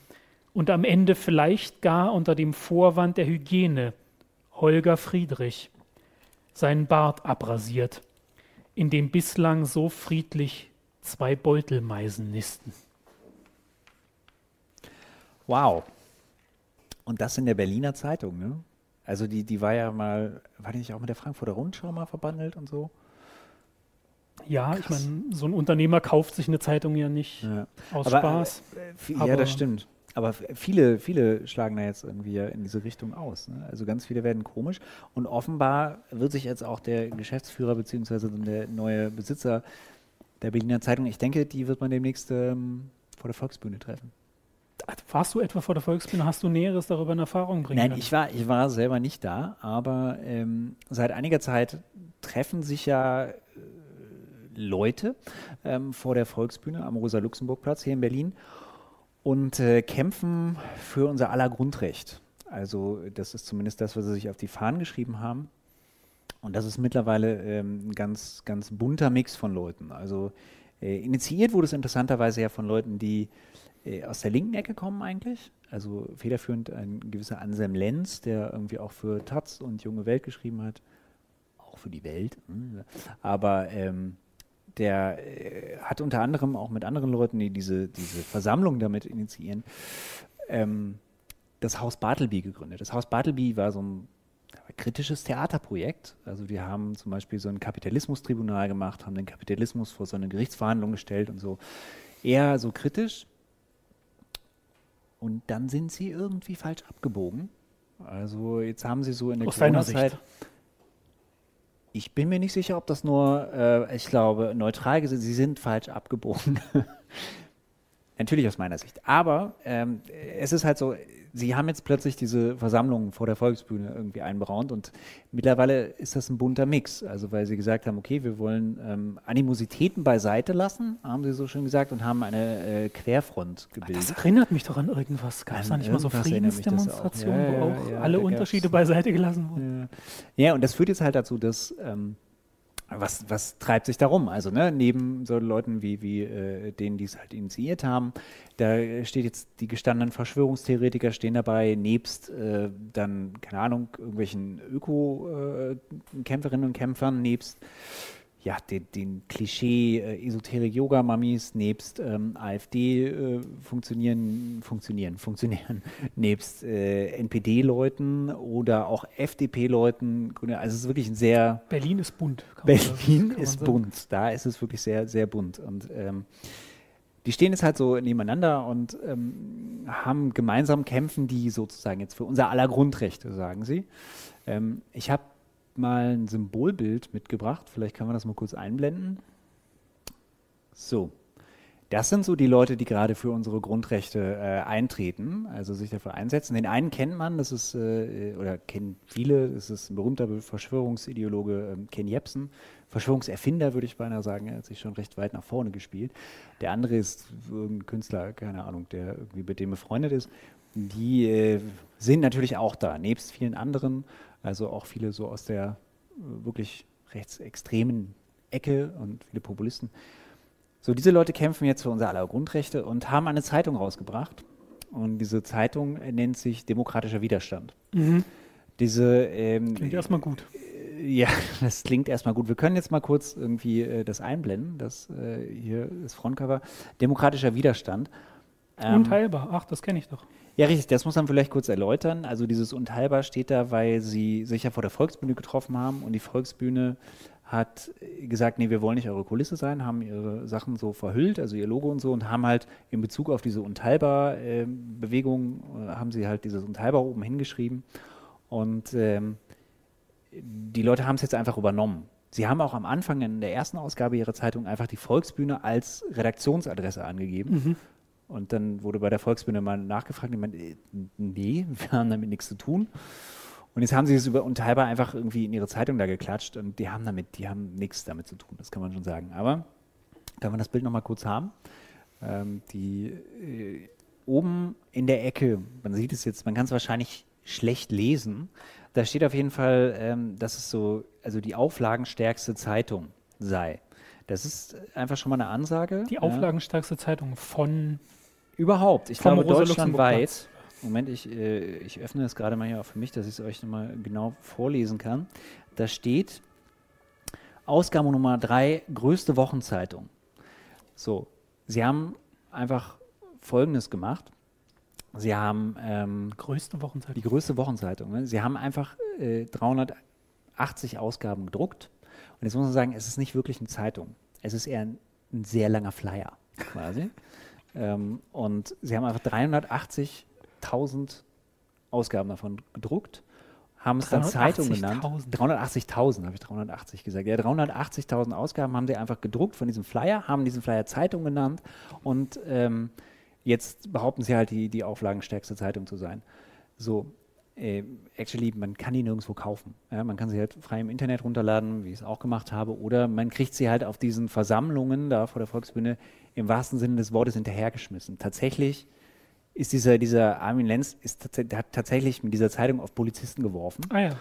und am Ende vielleicht gar unter dem Vorwand der Hygiene Holger Friedrich seinen Bart abrasiert, in dem bislang so friedlich zwei Beutelmeisen nisten. Wow. Und das in der Berliner Zeitung, ne? Also die, die war ja mal, war die nicht auch mit der Frankfurter Rundschau mal verbandelt und so? Ja, Krass. ich meine, so ein Unternehmer kauft sich eine Zeitung ja nicht ja. aus aber, Spaß. Äh, ja, aber das stimmt. Aber viele, viele schlagen da jetzt irgendwie in diese Richtung aus. Ne? Also ganz viele werden komisch. Und offenbar wird sich jetzt auch der Geschäftsführer bzw. der neue Besitzer der Berliner Zeitung, ich denke, die wird man demnächst ähm, vor der Volksbühne treffen. Warst du etwa vor der Volksbühne? Hast du Näheres darüber in Erfahrung bringen Nein, können? ich war, ich war selber nicht da, aber ähm, seit einiger Zeit treffen sich ja äh, Leute ähm, vor der Volksbühne am Rosa-Luxemburg-Platz hier in Berlin und äh, kämpfen für unser aller Grundrecht. Also das ist zumindest das, was sie sich auf die Fahnen geschrieben haben. Und das ist mittlerweile ähm, ein ganz, ganz bunter Mix von Leuten. Also äh, initiiert wurde es interessanterweise ja von Leuten, die äh, aus der linken Ecke kommen eigentlich. Also federführend ein gewisser Anselm Lenz, der irgendwie auch für Taz und Junge Welt geschrieben hat. Auch für die Welt. Hm, aber ähm, der äh, hat unter anderem auch mit anderen Leuten, die diese, diese Versammlung damit initiieren, ähm, das Haus Bartleby gegründet. Das Haus Bartleby war so ein kritisches Theaterprojekt. Also wir haben zum Beispiel so ein Kapitalismustribunal gemacht, haben den Kapitalismus vor so eine Gerichtsverhandlung gestellt und so. Eher so kritisch. Und dann sind sie irgendwie falsch abgebogen. Also jetzt haben sie so in der Corona-Zeit. Ich bin mir nicht sicher, ob das nur, äh, ich glaube, neutral gesehen, sie sind falsch abgebogen. Natürlich aus meiner Sicht. Aber ähm, es ist halt so, sie haben jetzt plötzlich diese Versammlungen vor der Volksbühne irgendwie einberaumt und mittlerweile ist das ein bunter Mix. Also weil sie gesagt haben, okay, wir wollen ähm, Animositäten beiseite lassen, haben sie so schön gesagt, und haben eine äh, Querfront gebildet. Das erinnert mich doch an irgendwas. Gab es da nicht mal so Friedensdemonstrationen, ja, ja, wo auch ja, alle Unterschiede beiseite gelassen wurden? Ja. und das führt jetzt halt dazu, dass ähm, was, was treibt sich darum? Also ne, neben so Leuten wie, wie äh, denen, die es halt initiiert haben, da steht jetzt die gestandenen Verschwörungstheoretiker stehen dabei, nebst äh, dann, keine Ahnung, irgendwelchen Öko-Kämpferinnen äh, und Kämpfern, nebst ja, den, den Klischee äh, Esoterik-Yoga-Mamis nebst ähm, AfD äh, funktionieren, funktionieren, funktionieren, nebst äh, NPD-Leuten oder auch FDP-Leuten. Also es ist wirklich ein sehr... Berlin ist bunt. Berlin ist bunt. Da ist es wirklich sehr, sehr bunt. Und ähm, die stehen jetzt halt so nebeneinander und ähm, haben gemeinsam kämpfen die sozusagen jetzt für unser aller Grundrechte, sagen sie. Ähm, ich habe mal ein Symbolbild mitgebracht. Vielleicht kann man das mal kurz einblenden. So. Das sind so die Leute, die gerade für unsere Grundrechte äh, eintreten, also sich dafür einsetzen. Den einen kennt man, das ist, äh, oder kennen viele, das ist ein berühmter Verschwörungsideologe äh, Ken Jebsen. Verschwörungserfinder, würde ich beinahe sagen, er hat sich schon recht weit nach vorne gespielt. Der andere ist ein Künstler, keine Ahnung, der irgendwie mit dem befreundet ist. Die äh, sind natürlich auch da, nebst vielen anderen. Also auch viele so aus der äh, wirklich rechtsextremen Ecke und viele Populisten. So, diese Leute kämpfen jetzt für unser aller Grundrechte und haben eine Zeitung rausgebracht. Und diese Zeitung nennt sich Demokratischer Widerstand. Mhm. Diese, ähm, klingt erstmal gut. Äh, ja, das klingt erstmal gut. Wir können jetzt mal kurz irgendwie äh, das einblenden. Das äh, hier ist Frontcover. Demokratischer Widerstand. Ähm, Unteilbar. Ach, das kenne ich doch. Ja, richtig, das muss man vielleicht kurz erläutern. Also dieses Unteilbar steht da, weil sie sich ja vor der Volksbühne getroffen haben und die Volksbühne hat gesagt, nee, wir wollen nicht eure Kulisse sein, haben ihre Sachen so verhüllt, also ihr Logo und so und haben halt in Bezug auf diese Unteilbar-Bewegung, äh, haben sie halt dieses Unteilbar oben hingeschrieben und ähm, die Leute haben es jetzt einfach übernommen. Sie haben auch am Anfang in der ersten Ausgabe ihrer Zeitung einfach die Volksbühne als Redaktionsadresse angegeben. Mhm. Und dann wurde bei der Volksbühne mal nachgefragt, ich meine, nee, wir haben damit nichts zu tun. Und jetzt haben sie es über unteilbar einfach irgendwie in ihre Zeitung da geklatscht und die haben damit, die haben nichts damit zu tun, das kann man schon sagen. Aber kann man das Bild nochmal kurz haben? Ähm, die äh, oben in der Ecke, man sieht es jetzt, man kann es wahrscheinlich schlecht lesen. Da steht auf jeden Fall, ähm, dass es so, also die auflagenstärkste Zeitung sei. Das ist einfach schon mal eine Ansage. Die auflagenstärkste ja. Zeitung von überhaupt. Ich glaube deutschlandweit. Moment, ich, äh, ich öffne es gerade mal hier auch für mich, dass ich es euch nochmal genau vorlesen kann. Da steht Ausgabe Nummer 3, größte Wochenzeitung. So, sie haben einfach Folgendes gemacht. Sie haben ähm, größte Wochenzeitung. die größte Wochenzeitung. Ne? Sie haben einfach äh, 380 Ausgaben gedruckt. Und jetzt muss man sagen, es ist nicht wirklich eine Zeitung. Es ist eher ein, ein sehr langer Flyer quasi. ähm, und sie haben einfach 380.000 Ausgaben davon gedruckt, haben es dann Zeitung genannt. 380.000 habe ich 380 gesagt. Ja, 380.000 Ausgaben haben sie einfach gedruckt von diesem Flyer, haben diesen Flyer Zeitung genannt und ähm, Jetzt behaupten sie halt, die, die auflagenstärkste Zeitung zu sein. So, äh, actually, man kann die nirgendwo kaufen. Ja, man kann sie halt frei im Internet runterladen, wie ich es auch gemacht habe, oder man kriegt sie halt auf diesen Versammlungen da vor der Volksbühne im wahrsten Sinne des Wortes hinterhergeschmissen. Tatsächlich ist dieser, dieser Armin Lenz ist hat tatsächlich mit dieser Zeitung auf Polizisten geworfen. Ah ja.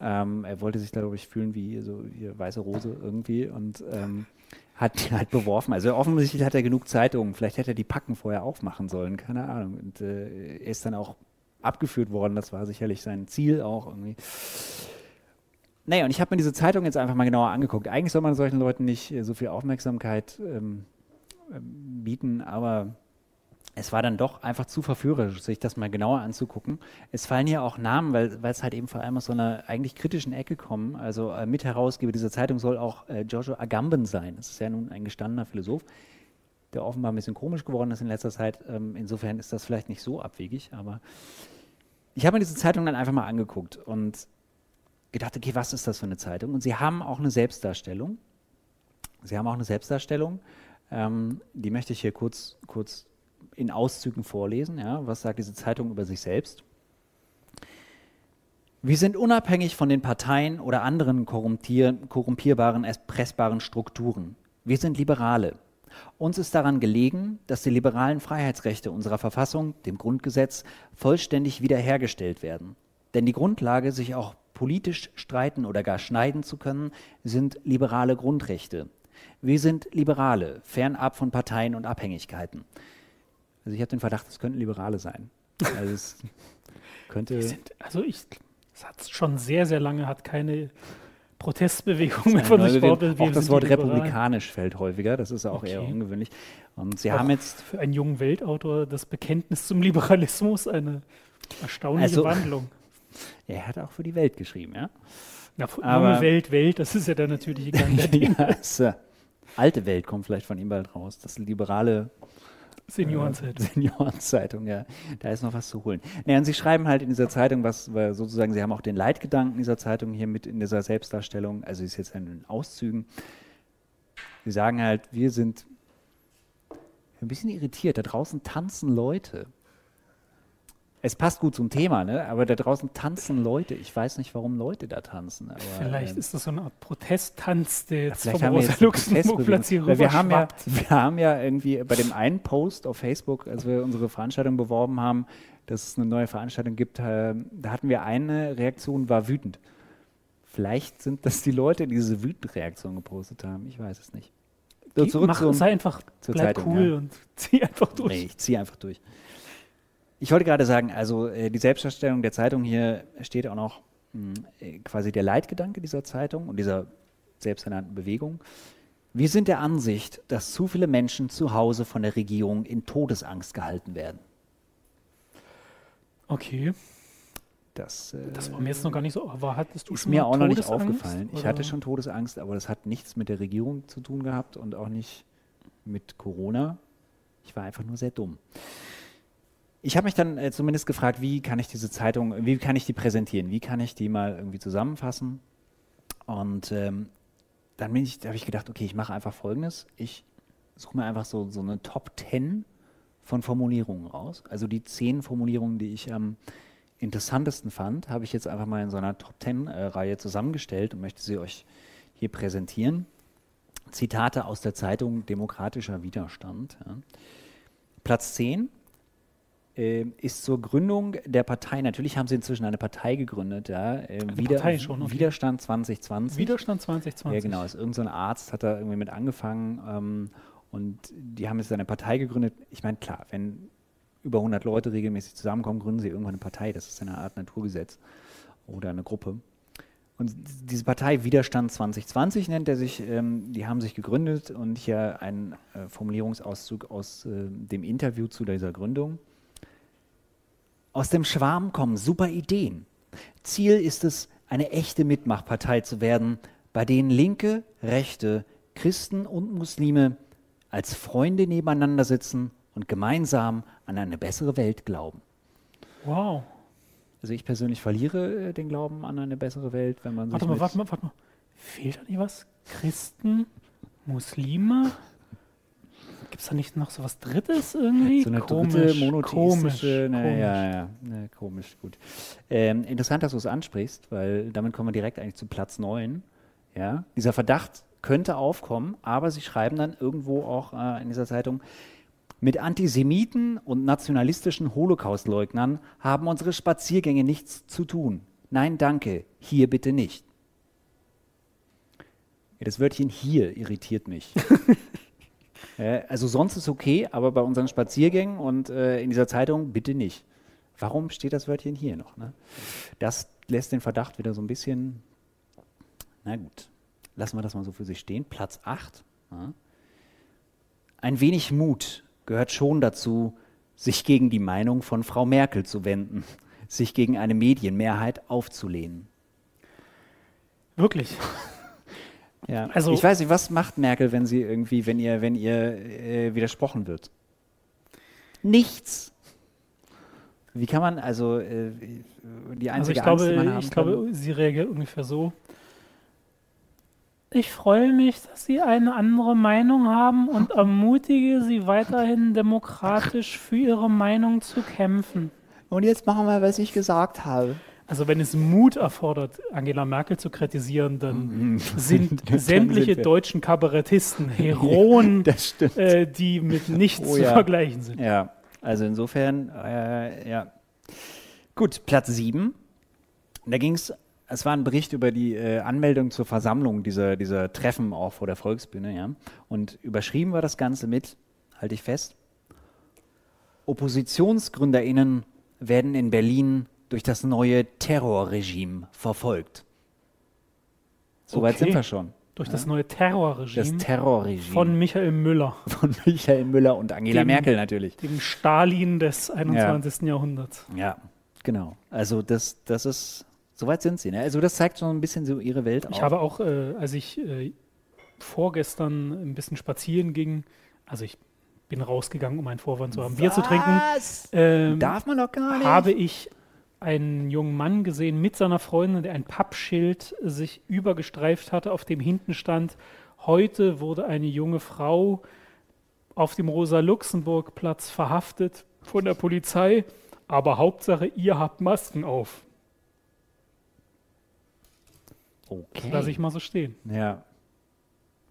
Ähm, er wollte sich, glaube ich, fühlen wie so wie weiße Rose irgendwie und ähm, hat halt beworfen. Also offensichtlich hat er genug Zeitungen. Vielleicht hätte er die Packen vorher aufmachen sollen, keine Ahnung. Und äh, er ist dann auch abgeführt worden. Das war sicherlich sein Ziel auch irgendwie. Naja, und ich habe mir diese Zeitung jetzt einfach mal genauer angeguckt. Eigentlich soll man solchen Leuten nicht äh, so viel Aufmerksamkeit ähm, ähm bieten, aber es war dann doch einfach zu verführerisch, sich das mal genauer anzugucken. Es fallen hier auch Namen, weil, es halt eben vor allem aus so einer eigentlich kritischen Ecke kommen. Also äh, Mitherausgeber dieser Zeitung soll auch äh, Joshua Agamben sein. Das ist ja nun ein gestandener Philosoph, der offenbar ein bisschen komisch geworden ist in letzter Zeit. Ähm, insofern ist das vielleicht nicht so abwegig, aber ich habe mir diese Zeitung dann einfach mal angeguckt und gedacht, okay, was ist das für eine Zeitung? Und sie haben auch eine Selbstdarstellung. Sie haben auch eine Selbstdarstellung. Ähm, die möchte ich hier kurz, kurz in Auszügen vorlesen. Ja? Was sagt diese Zeitung über sich selbst? Wir sind unabhängig von den Parteien oder anderen korrumpierbaren, erpressbaren Strukturen. Wir sind Liberale. Uns ist daran gelegen, dass die liberalen Freiheitsrechte unserer Verfassung, dem Grundgesetz, vollständig wiederhergestellt werden. Denn die Grundlage, sich auch politisch streiten oder gar schneiden zu können, sind liberale Grundrechte. Wir sind Liberale, fernab von Parteien und Abhängigkeiten. Also ich habe den Verdacht, es könnten Liberale sein. Also es könnte. Sind, also ich, es hat schon sehr, sehr lange hat keine Protestbewegung mehr von sich behauptet. Auch das Wort republikanisch fällt häufiger, das ist auch okay. eher ungewöhnlich. Und sie auch haben jetzt für einen jungen Weltautor das Bekenntnis zum Liberalismus eine erstaunliche also, Wandlung. Er hat auch für die Welt geschrieben, ja. Na, junge Welt, Welt, das ist ja der natürliche Gang der Dinge. ja, ist, äh, alte Welt kommt vielleicht von ihm bald raus. Das liberale Seniorenzeitung. Äh, Seniorenzeitung, ja. Da ist noch was zu holen. Naja, und sie schreiben halt in dieser Zeitung, was weil sozusagen, sie haben auch den Leitgedanken dieser Zeitung hier mit in dieser Selbstdarstellung, also ist jetzt in den Auszügen. Sie sagen halt, wir sind ein bisschen irritiert, da draußen tanzen Leute. Es passt gut zum Thema, ne? aber da draußen tanzen Leute. Ich weiß nicht, warum Leute da tanzen. Aber, vielleicht ähm, ist das so eine Art Protesttanz, der jetzt vom Rosa Luxemburg-Platz hier wir haben, ja, wir haben ja irgendwie bei dem einen Post auf Facebook, als wir unsere Veranstaltung beworben haben, dass es eine neue Veranstaltung gibt, äh, da hatten wir eine Reaktion, war wütend. Vielleicht sind das die Leute, die diese wütende Reaktion gepostet haben. Ich weiß es nicht. So, zurück mach, zum, sei einfach, bleib Zeitung, cool ja. und zieh einfach durch. Nee, ich zieh einfach durch. Ich wollte gerade sagen, also äh, die Selbstdarstellung der Zeitung hier steht auch noch mh, hm, äh, quasi der Leitgedanke dieser Zeitung und dieser selbsternannten Bewegung. Wir sind der Ansicht, dass zu viele Menschen zu Hause von der Regierung in Todesangst gehalten werden. Okay. Das, äh, das war mir jetzt noch gar nicht so, aber hattest du ist schon mir auch noch nicht aufgefallen. Oder? Ich hatte schon Todesangst, aber das hat nichts mit der Regierung zu tun gehabt und auch nicht mit Corona. Ich war einfach nur sehr dumm ich habe mich dann äh, zumindest gefragt, wie kann ich diese Zeitung, wie kann ich die präsentieren, wie kann ich die mal irgendwie zusammenfassen. Und ähm, dann habe ich gedacht, okay, ich mache einfach Folgendes. Ich suche mir einfach so, so eine Top 10 von Formulierungen raus. Also die zehn Formulierungen, die ich am interessantesten fand, habe ich jetzt einfach mal in so einer Top Ten-Reihe zusammengestellt und möchte sie euch hier präsentieren. Zitate aus der Zeitung Demokratischer Widerstand. Ja. Platz 10 äh, ist zur Gründung der Partei, natürlich haben sie inzwischen eine Partei gegründet, ja, äh, Wider Partei schon, okay. Widerstand 2020. Widerstand 2020. Ja, genau. Ist irgendein so Arzt hat da irgendwie mit angefangen ähm, und die haben jetzt eine Partei gegründet. Ich meine, klar, wenn über 100 Leute regelmäßig zusammenkommen, gründen sie irgendwann eine Partei. Das ist eine Art Naturgesetz oder eine Gruppe. Und diese Partei Widerstand 2020 nennt er sich, ähm, die haben sich gegründet und hier ein äh, Formulierungsauszug aus äh, dem Interview zu dieser Gründung. Aus dem Schwarm kommen super Ideen. Ziel ist es, eine echte Mitmachpartei zu werden, bei denen Linke, Rechte, Christen und Muslime als Freunde nebeneinander sitzen und gemeinsam an eine bessere Welt glauben. Wow. Also ich persönlich verliere äh, den Glauben an eine bessere Welt, wenn man warte sich. Mal, warte mal, warte mal. Fehlt da nicht was? Christen, Muslime? Gibt es da nicht noch so was Drittes irgendwie? So eine komisch, dritte monotheistische, komisch, ne, komisch. ja, ja, ne, komisch, gut. Ähm, interessant, dass du es ansprichst, weil damit kommen wir direkt eigentlich zu Platz 9. Ja, dieser Verdacht könnte aufkommen, aber sie schreiben dann irgendwo auch äh, in dieser Zeitung, mit Antisemiten und nationalistischen Holocaustleugnern haben unsere Spaziergänge nichts zu tun. Nein, danke, hier bitte nicht. Ja, das Wörtchen hier irritiert mich. ja, also sonst ist okay, aber bei unseren Spaziergängen und äh, in dieser Zeitung bitte nicht. Warum steht das Wörtchen hier noch? Ne? Das lässt den Verdacht wieder so ein bisschen, na gut, lassen wir das mal so für sich stehen. Platz 8. Ja. Ein wenig Mut gehört schon dazu, sich gegen die Meinung von Frau Merkel zu wenden, sich gegen eine Medienmehrheit aufzulehnen. Wirklich? Ja. Also, ich weiß nicht, was macht Merkel, wenn sie irgendwie, wenn ihr, wenn ihr äh, widersprochen wird? Nichts. Wie kann man, also äh, die einzige also ich Angst, glaube, die man Ich glaube, sie reagiert ungefähr so. Ich freue mich, dass Sie eine andere Meinung haben und ermutige Sie weiterhin demokratisch für Ihre Meinung zu kämpfen. Und jetzt machen wir, was ich gesagt habe. Also wenn es Mut erfordert, Angela Merkel zu kritisieren, dann mhm. sind sämtliche sind deutschen Kabarettisten Heroen, äh, die mit nichts oh, zu ja. vergleichen sind. Ja, also insofern, äh, ja. Gut, Platz 7. Da ging es es war ein Bericht über die äh, Anmeldung zur Versammlung dieser, dieser Treffen auch vor der Volksbühne, ja. Und überschrieben war das Ganze mit, halte ich fest, OppositionsgründerInnen werden in Berlin durch das neue Terrorregime verfolgt. Soweit okay. sind wir schon. Durch ja? das neue Terrorregime. Das Terrorregime. Von Michael Müller. Von Michael Müller und Angela dem, Merkel natürlich. Dem Stalin des 21. Ja. Jahrhunderts. Ja, genau. Also das, das ist Soweit sind sie. Ne? Also das zeigt schon ein bisschen so ihre Welt Ich habe auch, äh, als ich äh, vorgestern ein bisschen spazieren ging, also ich bin rausgegangen, um einen Vorwand zu haben, Was? Bier zu trinken. Ähm, Darf man doch gar nicht. Habe ich einen jungen Mann gesehen mit seiner Freundin, der ein Pappschild sich übergestreift hatte, auf dem hinten stand, heute wurde eine junge Frau auf dem Rosa-Luxemburg-Platz verhaftet von der Polizei, aber Hauptsache, ihr habt Masken auf. Okay. Lass ich mal so stehen. Ja.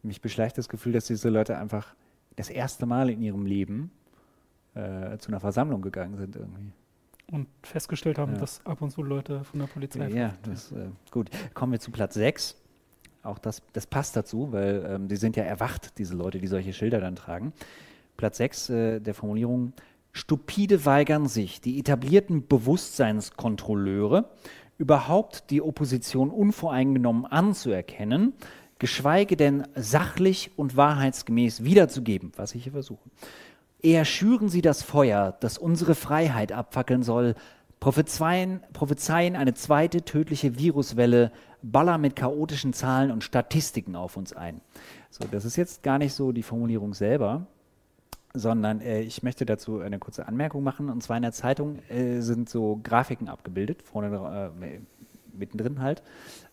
Mich beschleicht das Gefühl, dass diese Leute einfach das erste Mal in ihrem Leben äh, zu einer Versammlung gegangen sind irgendwie. Und festgestellt haben, ja. dass ab und zu Leute von der Polizei. Ja, das, äh, gut. Kommen wir zu Platz 6. Auch das, das passt dazu, weil ähm, die sind ja erwacht, diese Leute, die solche Schilder dann tragen. Platz 6 äh, der Formulierung: Stupide weigern sich die etablierten Bewusstseinskontrolleure überhaupt die Opposition unvoreingenommen anzuerkennen, geschweige denn sachlich und wahrheitsgemäß wiederzugeben, was ich hier versuche. Eher schüren sie das Feuer, das unsere Freiheit abfackeln soll, prophezeien, prophezeien eine zweite tödliche Viruswelle, ballern mit chaotischen Zahlen und Statistiken auf uns ein. So, das ist jetzt gar nicht so die Formulierung selber, sondern äh, ich möchte dazu eine kurze Anmerkung machen. Und zwar in der Zeitung äh, sind so Grafiken abgebildet, vorne äh, mittendrin halt.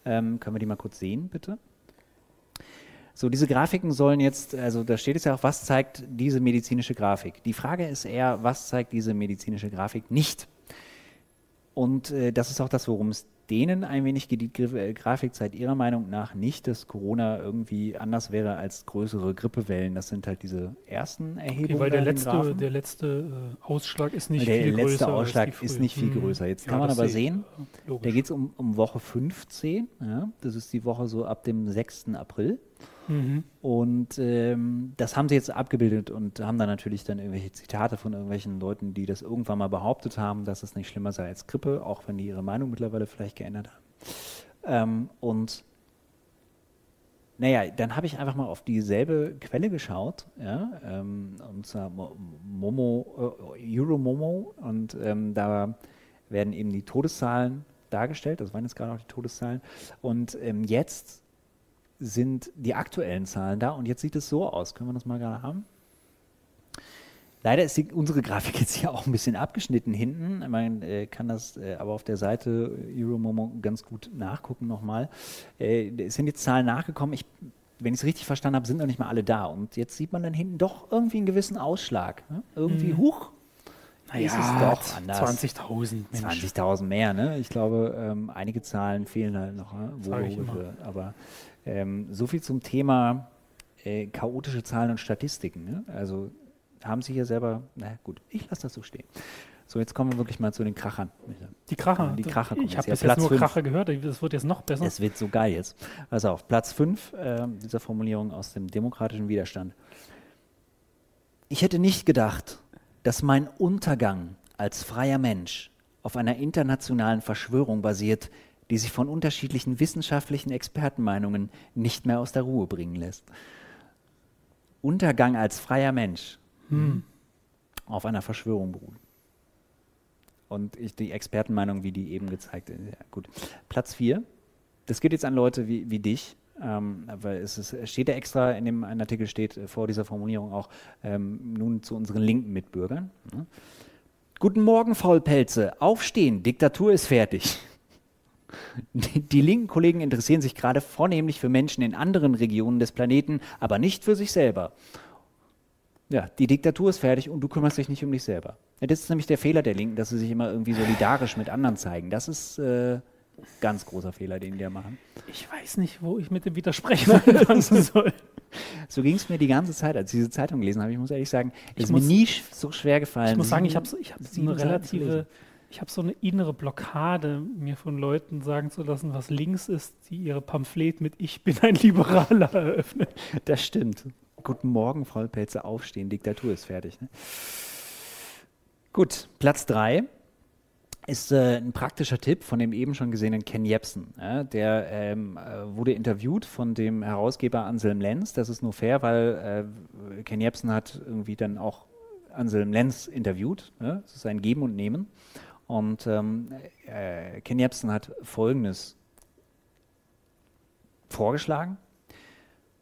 Ähm, können wir die mal kurz sehen, bitte? So, diese Grafiken sollen jetzt, also da steht es ja auch, was zeigt diese medizinische Grafik? Die Frage ist eher, was zeigt diese medizinische Grafik nicht? Und äh, das ist auch das, worum es denen ein wenig geht. Die äh, Grafik zeigt ihrer Meinung nach nicht, dass Corona irgendwie anders wäre als größere Grippewellen. Das sind halt diese ersten Erhebungen. Okay, weil der letzte, der letzte äh, Ausschlag ist nicht Der viel letzte größer. als Ausschlag die ist nicht viel Hm. größer. Jetzt Ja, kann man aber sehen, logisch. Da geht es um, um Woche 15. Ja? Das ist die Woche so ab dem 6. April. Mhm. Und ähm, das haben sie jetzt abgebildet und haben dann natürlich dann irgendwelche Zitate von irgendwelchen Leuten, die das irgendwann mal behauptet haben, dass es nicht schlimmer sei als Grippe, auch wenn die ihre Meinung mittlerweile vielleicht geändert haben. Ähm, und naja, dann habe ich einfach mal auf dieselbe Quelle geschaut, ja, ähm, und zwar Mo- Momo, äh, Euromomo, und ähm, da werden eben die Todeszahlen dargestellt, das waren jetzt gerade auch die Todeszahlen, und ähm, jetzt sind die aktuellen Zahlen da und jetzt sieht es so aus. Können wir das mal gerade haben? Leider ist die, unsere Grafik jetzt hier auch ein bisschen abgeschnitten hinten. Man äh, kann das äh, aber auf der Seite Euromomo ganz gut nachgucken nochmal. Äh, es sind jetzt Zahlen nachgekommen. Ich, wenn ich es richtig verstanden habe, sind noch nicht mal alle da. Und jetzt sieht man dann hinten doch irgendwie einen gewissen Ausschlag. Ne? Irgendwie Mhm. hoch. ist es doch anders. 20.000 Mensch. 20.000 mehr, ne? Ich glaube, ähm, einige Zahlen fehlen halt noch. Ne? Wo. Aber ähm, so viel zum Thema äh, chaotische Zahlen und Statistiken. Ne? Also haben Sie hier selber, na gut, ich lasse das so stehen. So, jetzt kommen wir wirklich mal zu den Krachern. Die Kracher. Die Kracher kommen Ich habe bis Platz jetzt nur fünf. Kracher gehört. Das wird jetzt noch besser. Es wird so geil jetzt. Pass auf, Platz 5 dieser Formulierung aus dem demokratischen Widerstand. Ich hätte nicht gedacht, dass mein Untergang als freier Mensch auf einer internationalen Verschwörung basiert, die sich von unterschiedlichen wissenschaftlichen Expertenmeinungen nicht mehr aus der Ruhe bringen lässt. Untergang als freier Mensch Hm. auf einer Verschwörung beruht. Und ich, die Expertenmeinung, wie die eben gezeigt ist, ja, gut. Platz 4. Das geht jetzt an Leute wie, wie dich, ähm, weil es, ist, steht ja extra in dem einen Artikel steht äh, vor dieser Formulierung auch ähm, nun zu unseren linken Mitbürgern. Ne? Guten Morgen, Faulpelze. Aufstehen, Diktatur ist fertig. Die, linken Kollegen interessieren sich gerade vornehmlich für Menschen in anderen Regionen des Planeten, aber nicht für sich selber. Ja, die Diktatur ist fertig und du kümmerst dich nicht um dich selber. Ja, das ist nämlich der Fehler der Linken, dass sie sich immer irgendwie solidarisch mit anderen zeigen. Das ist äh, ganz großer Fehler, den die da machen. Ich weiß nicht, wo ich mit dem Widersprechen anfangen soll. So ging es mir die ganze Zeit, als ich diese Zeitung gelesen habe. Ich muss ehrlich sagen, es ist mir nie so schwer gefallen. Ich muss sagen, ich habe ich hab eine relative, ich habe so eine innere Blockade, mir von Leuten sagen zu lassen, was links ist, die ihre Pamphlet mit Ich bin ein Liberaler eröffnen. Das stimmt. Guten Morgen, Frau Pelze, aufstehen, Diktatur ist fertig. Ne? Gut, Platz 3 ist äh, ein praktischer Tipp von dem eben schon gesehenen Ken Jebsen. Ja, der ähm, äh, wurde interviewt von dem Herausgeber Anselm Lenz. Das ist nur fair, weil äh, Ken Jebsen hat irgendwie dann auch Anselm Lenz interviewt. Ja? Das ist ein Geben und Nehmen. Und ähm, äh, Ken Jebsen hat Folgendes vorgeschlagen.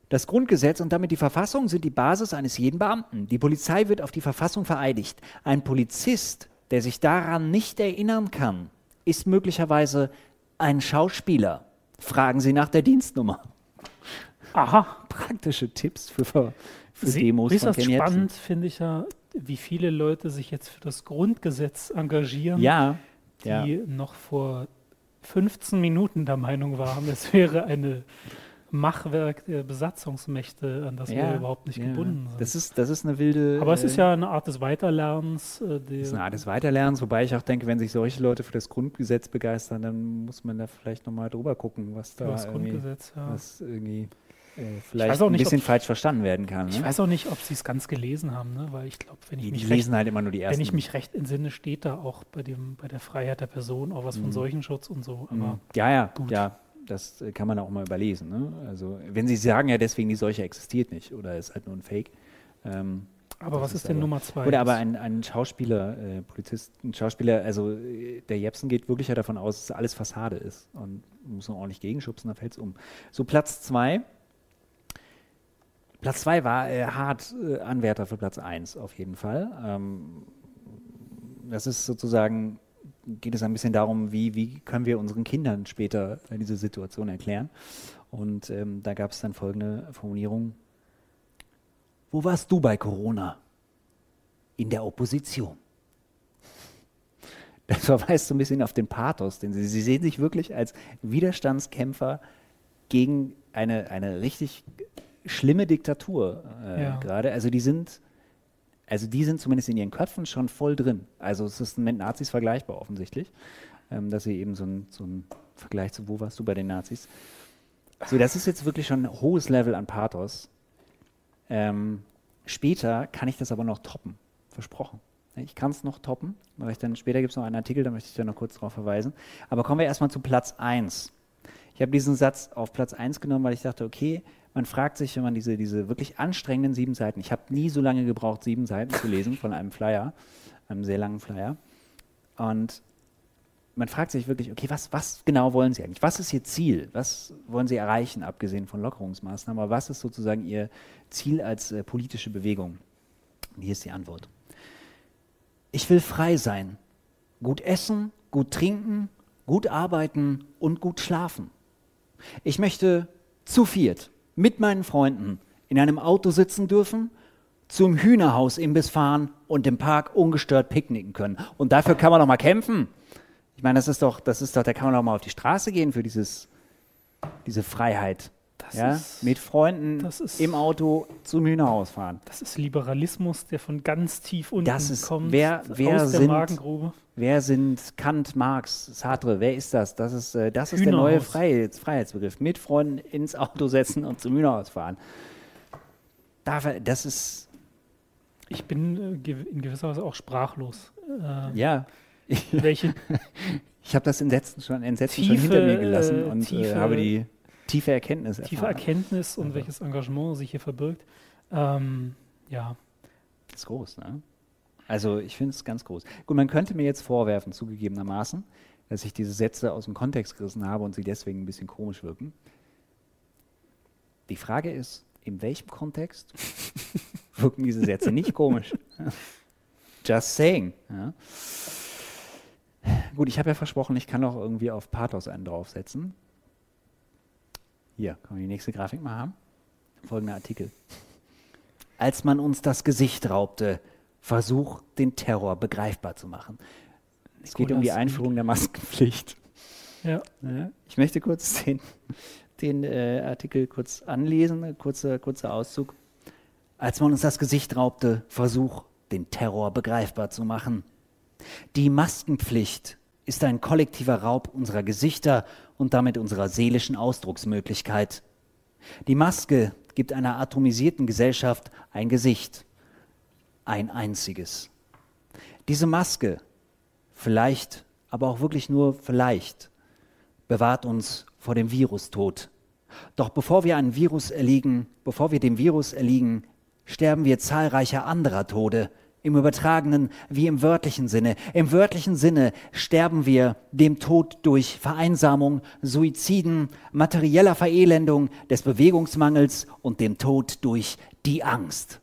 Das Grundgesetz und damit die Verfassung sind die Basis eines jeden Beamten. Die Polizei wird auf die Verfassung vereidigt. Ein Polizist, der sich daran nicht erinnern kann, ist möglicherweise ein Schauspieler. Fragen Sie nach der Dienstnummer. Aha. Praktische Tipps für, für Sie, Demos Ken Jebsen. spannend finde ich ja, wie viele Leute sich jetzt für das Grundgesetz engagieren, Ja, die ja. noch vor 15 Minuten der Meinung waren, es wäre eine Machwerk der Besatzungsmächte, an das wir ja, überhaupt nicht gebunden sind. Das ist, das ist eine wilde. Aber es ist äh, ja eine Art des Weiterlernens. Äh, Das ist eine Art des Weiterlernens, wobei ich auch denke, wenn sich solche Leute für das Grundgesetz begeistern, dann muss man da vielleicht nochmal drüber gucken, was da das Grundgesetz, ja. was irgendwie äh, vielleicht auch ein nicht, bisschen ob- falsch verstanden werden kann. Ich ne? weiß auch nicht, ob sie es ganz gelesen haben, ne? weil ich glaube, wenn ich die, die mich recht lesen halt immer nur die ersten. Wenn ich mich recht entsinne, steht da auch bei, dem, bei der Freiheit der Person auch was von Mhm. Seuchenschutz und so. Mhm. Ja, ja, gut. ja, das äh, kann man auch mal überlesen. Ne? Also wenn Sie sagen ja deswegen, die Seuche existiert nicht oder ist halt nur ein Fake. Ähm, aber was ist ist denn aber- Nummer zwei? Oder aber ein, ein Schauspieler, äh, Polizist, ein Schauspieler, also äh, der Jepsen geht wirklich ja davon aus, dass alles Fassade ist und muss man ordentlich gegenschubsen, dann fällt es um. So, Platz zwei. Platz zwei war äh, hart äh, Anwärter für Platz eins auf jeden Fall. Ähm, das ist sozusagen, geht es ein bisschen darum, wie, wie können wir unseren Kindern später äh, diese Situation erklären. Und ähm, da gab es dann folgende Formulierung. Wo warst du bei Corona? In der Opposition. Das verweist so ein bisschen auf den Pathos, denn sie, sie sehen sich wirklich als Widerstandskämpfer gegen eine, eine richtig schlimme Diktatur äh, Ja. gerade. Also die sind, also die sind zumindest in ihren Köpfen schon voll drin. Also es ist mit Nazis vergleichbar offensichtlich, ähm, dass sie eben so ein, so ein Vergleich zu, wo warst du bei den Nazis? So, das ist jetzt wirklich schon ein hohes Level an Pathos. Ähm, später kann ich das aber noch toppen, versprochen. Ich kann es noch toppen, weil ich dann später gibt es noch einen Artikel, da möchte ich dann noch kurz darauf verweisen. Aber kommen wir erstmal zu Platz 1. Ich habe diesen Satz auf Platz 1 genommen, weil ich dachte, okay, man fragt sich, wenn man diese, diese wirklich anstrengenden sieben Seiten, ich habe nie so lange gebraucht, sieben Seiten zu lesen von einem Flyer, einem sehr langen Flyer. Und man fragt sich wirklich, okay, was, was genau wollen Sie eigentlich? Was ist Ihr Ziel? Was wollen Sie erreichen, abgesehen von Lockerungsmaßnahmen? Aber was ist sozusagen Ihr Ziel als äh, politische Bewegung? Und hier ist die Antwort. Ich will frei sein. Gut essen, gut trinken, gut arbeiten und gut schlafen. Ich möchte zu viert mit meinen Freunden in einem Auto sitzen dürfen, zum Hühnerhaus-Imbiss fahren und im Park ungestört picknicken können. Und dafür kann man doch mal kämpfen. Ich meine, das ist doch, das ist doch, da kann man doch mal auf die Straße gehen für dieses, diese Freiheit. Das ja? ist- Mit Freunden das ist- im Auto zum Hühnerhaus fahren. Das ist Liberalismus, der von ganz tief unten Das ist- kommt, wer- wer aus der sind- Magengrube. Wer sind Kant, Marx, Sartre? Wer ist das? Das ist, äh, das ist der neue. Freiheits Freiheitsbegriff. Mit Freunden ins Auto setzen und zum Hühnerhaus fahren. Dafür, das ist, Ich bin äh, in gewisser Weise auch sprachlos. Äh, ja. Welche Ich habe das Entsetzen schon, schon Tiefe, hinter mir gelassen äh, und äh, tiefe- habe die tiefe Erkenntnis tiefe erfahren. Erkenntnis und welches Engagement sich hier verbirgt. Ähm, ja, Das ist groß, ne? Also ich finde es ganz groß. Gut, man könnte mir jetzt vorwerfen, zugegebenermaßen, dass ich diese Sätze aus dem Kontext gerissen habe und sie deswegen ein bisschen komisch wirken. Die Frage ist, in welchem Kontext wirken diese Sätze nicht komisch? Just saying. Ja. Gut, ich habe ja versprochen, ich kann auch irgendwie auf Pathos einen draufsetzen. Hier, können wir die nächste Grafik mal haben? Folgender Artikel. Als man uns das Gesicht raubte, Versuch, den Terror begreifbar zu machen. Es geht um die Einführung der Maskenpflicht. ja. Ja, ich möchte kurz den, den äh, Artikel kurz anlesen, kurzer, kurzer Auszug. Als man uns das Gesicht raubte, Versuch, den Terror begreifbar zu machen. Die Maskenpflicht ist ein kollektiver Raub unserer Gesichter und damit unserer seelischen Ausdrucksmöglichkeit. Die Maske gibt einer atomisierten Gesellschaft ein Gesicht, ein einziges. Diese Maske, vielleicht, aber auch wirklich nur vielleicht, bewahrt uns vor dem Virustod. Doch bevor wir einem Virus erliegen, bevor wir dem Virus erliegen, sterben wir zahlreicher anderer Tode. Im übertragenen wie im wörtlichen Sinne. Im wörtlichen Sinne sterben wir dem Tod durch Vereinsamung, Suiziden, materieller Verelendung, des Bewegungsmangels und dem Tod durch die Angst.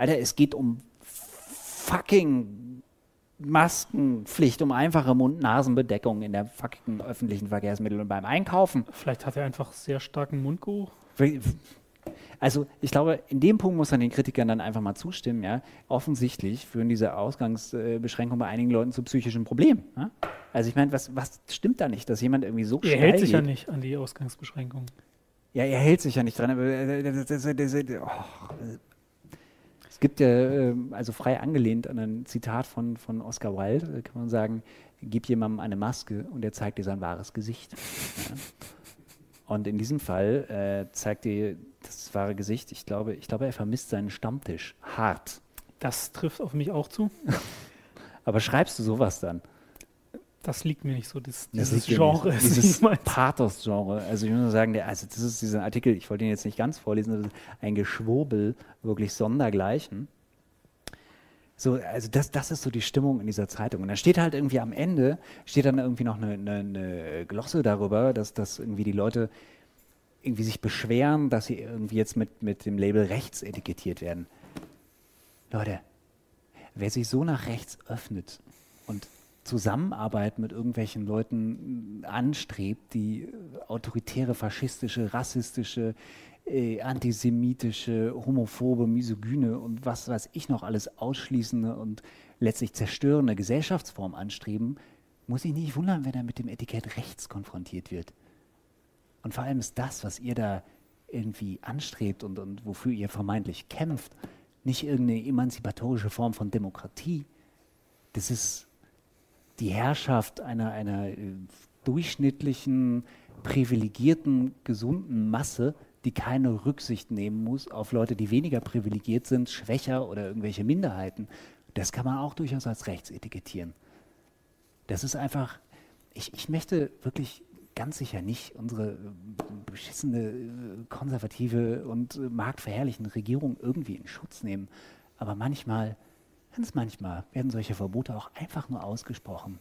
Alter, es geht um fucking Maskenpflicht, um einfache Mund-Nasen-Bedeckung in der fucking öffentlichen Verkehrsmittel und beim Einkaufen. Vielleicht hat er einfach sehr starken Mundgeruch. Also ich glaube, in dem Punkt muss man den Kritikern dann einfach mal zustimmen. Ja? Offensichtlich führen diese Ausgangsbeschränkungen bei einigen Leuten zu psychischen Problemen. Ja? Also ich meine, was, was stimmt da nicht, dass jemand irgendwie so Er hält sich ja geht? nicht an die Ausgangsbeschränkungen. Ja, er hält sich ja nicht dran. Aber äh, das, das, das, das, oh, gibt ja, äh, also frei angelehnt an ein Zitat von, von Oscar Wilde, äh, kann man sagen, gib jemandem eine Maske und er zeigt dir sein wahres Gesicht. Ja. Und in diesem Fall äh, zeigt dir das wahre Gesicht. Ich glaube, ich glaube, er vermisst seinen Stammtisch. Hart. Das trifft auf mich auch zu. Aber schreibst du sowas dann? Das liegt mir nicht so, das, Das dieses Genre. nicht. ist Dieses. Pathos-Genre. Also ich muss nur sagen, der, also das ist dieser Artikel, ich wollte ihn jetzt nicht ganz vorlesen, das ist ein Geschwurbel, wirklich sondergleichen. So, also das, das ist so die Stimmung in dieser Zeitung. Und da steht halt irgendwie am Ende, steht dann irgendwie noch eine, eine, eine Glosse darüber, dass, dass irgendwie die Leute irgendwie sich beschweren, dass sie irgendwie jetzt mit, mit dem Label rechts etikettiert werden. Leute, wer sich so nach rechts öffnet und Zusammenarbeit mit irgendwelchen Leuten anstrebt, die autoritäre, faschistische, rassistische, äh, antisemitische, homophobe, misogyne und was weiß ich noch alles ausschließende und letztlich zerstörende Gesellschaftsform anstreben, muss ich nicht wundern, wenn er mit dem Etikett rechts konfrontiert wird. Und vor allem ist das, was ihr da irgendwie anstrebt und, und wofür ihr vermeintlich kämpft, nicht irgendeine emanzipatorische Form von Demokratie. Das ist die Herrschaft einer, einer äh, durchschnittlichen, privilegierten, gesunden Masse, die keine Rücksicht nehmen muss auf Leute, die weniger privilegiert sind, schwächer oder irgendwelche Minderheiten. Das kann man auch durchaus als rechts etikettieren. Das ist einfach, ich, ich möchte wirklich ganz sicher nicht unsere äh, beschissene, äh, konservative und marktverherrlichende Regierung irgendwie in Schutz nehmen. Aber manchmal, ganz manchmal, werden solche Verbote auch einfach nur ausgesprochen,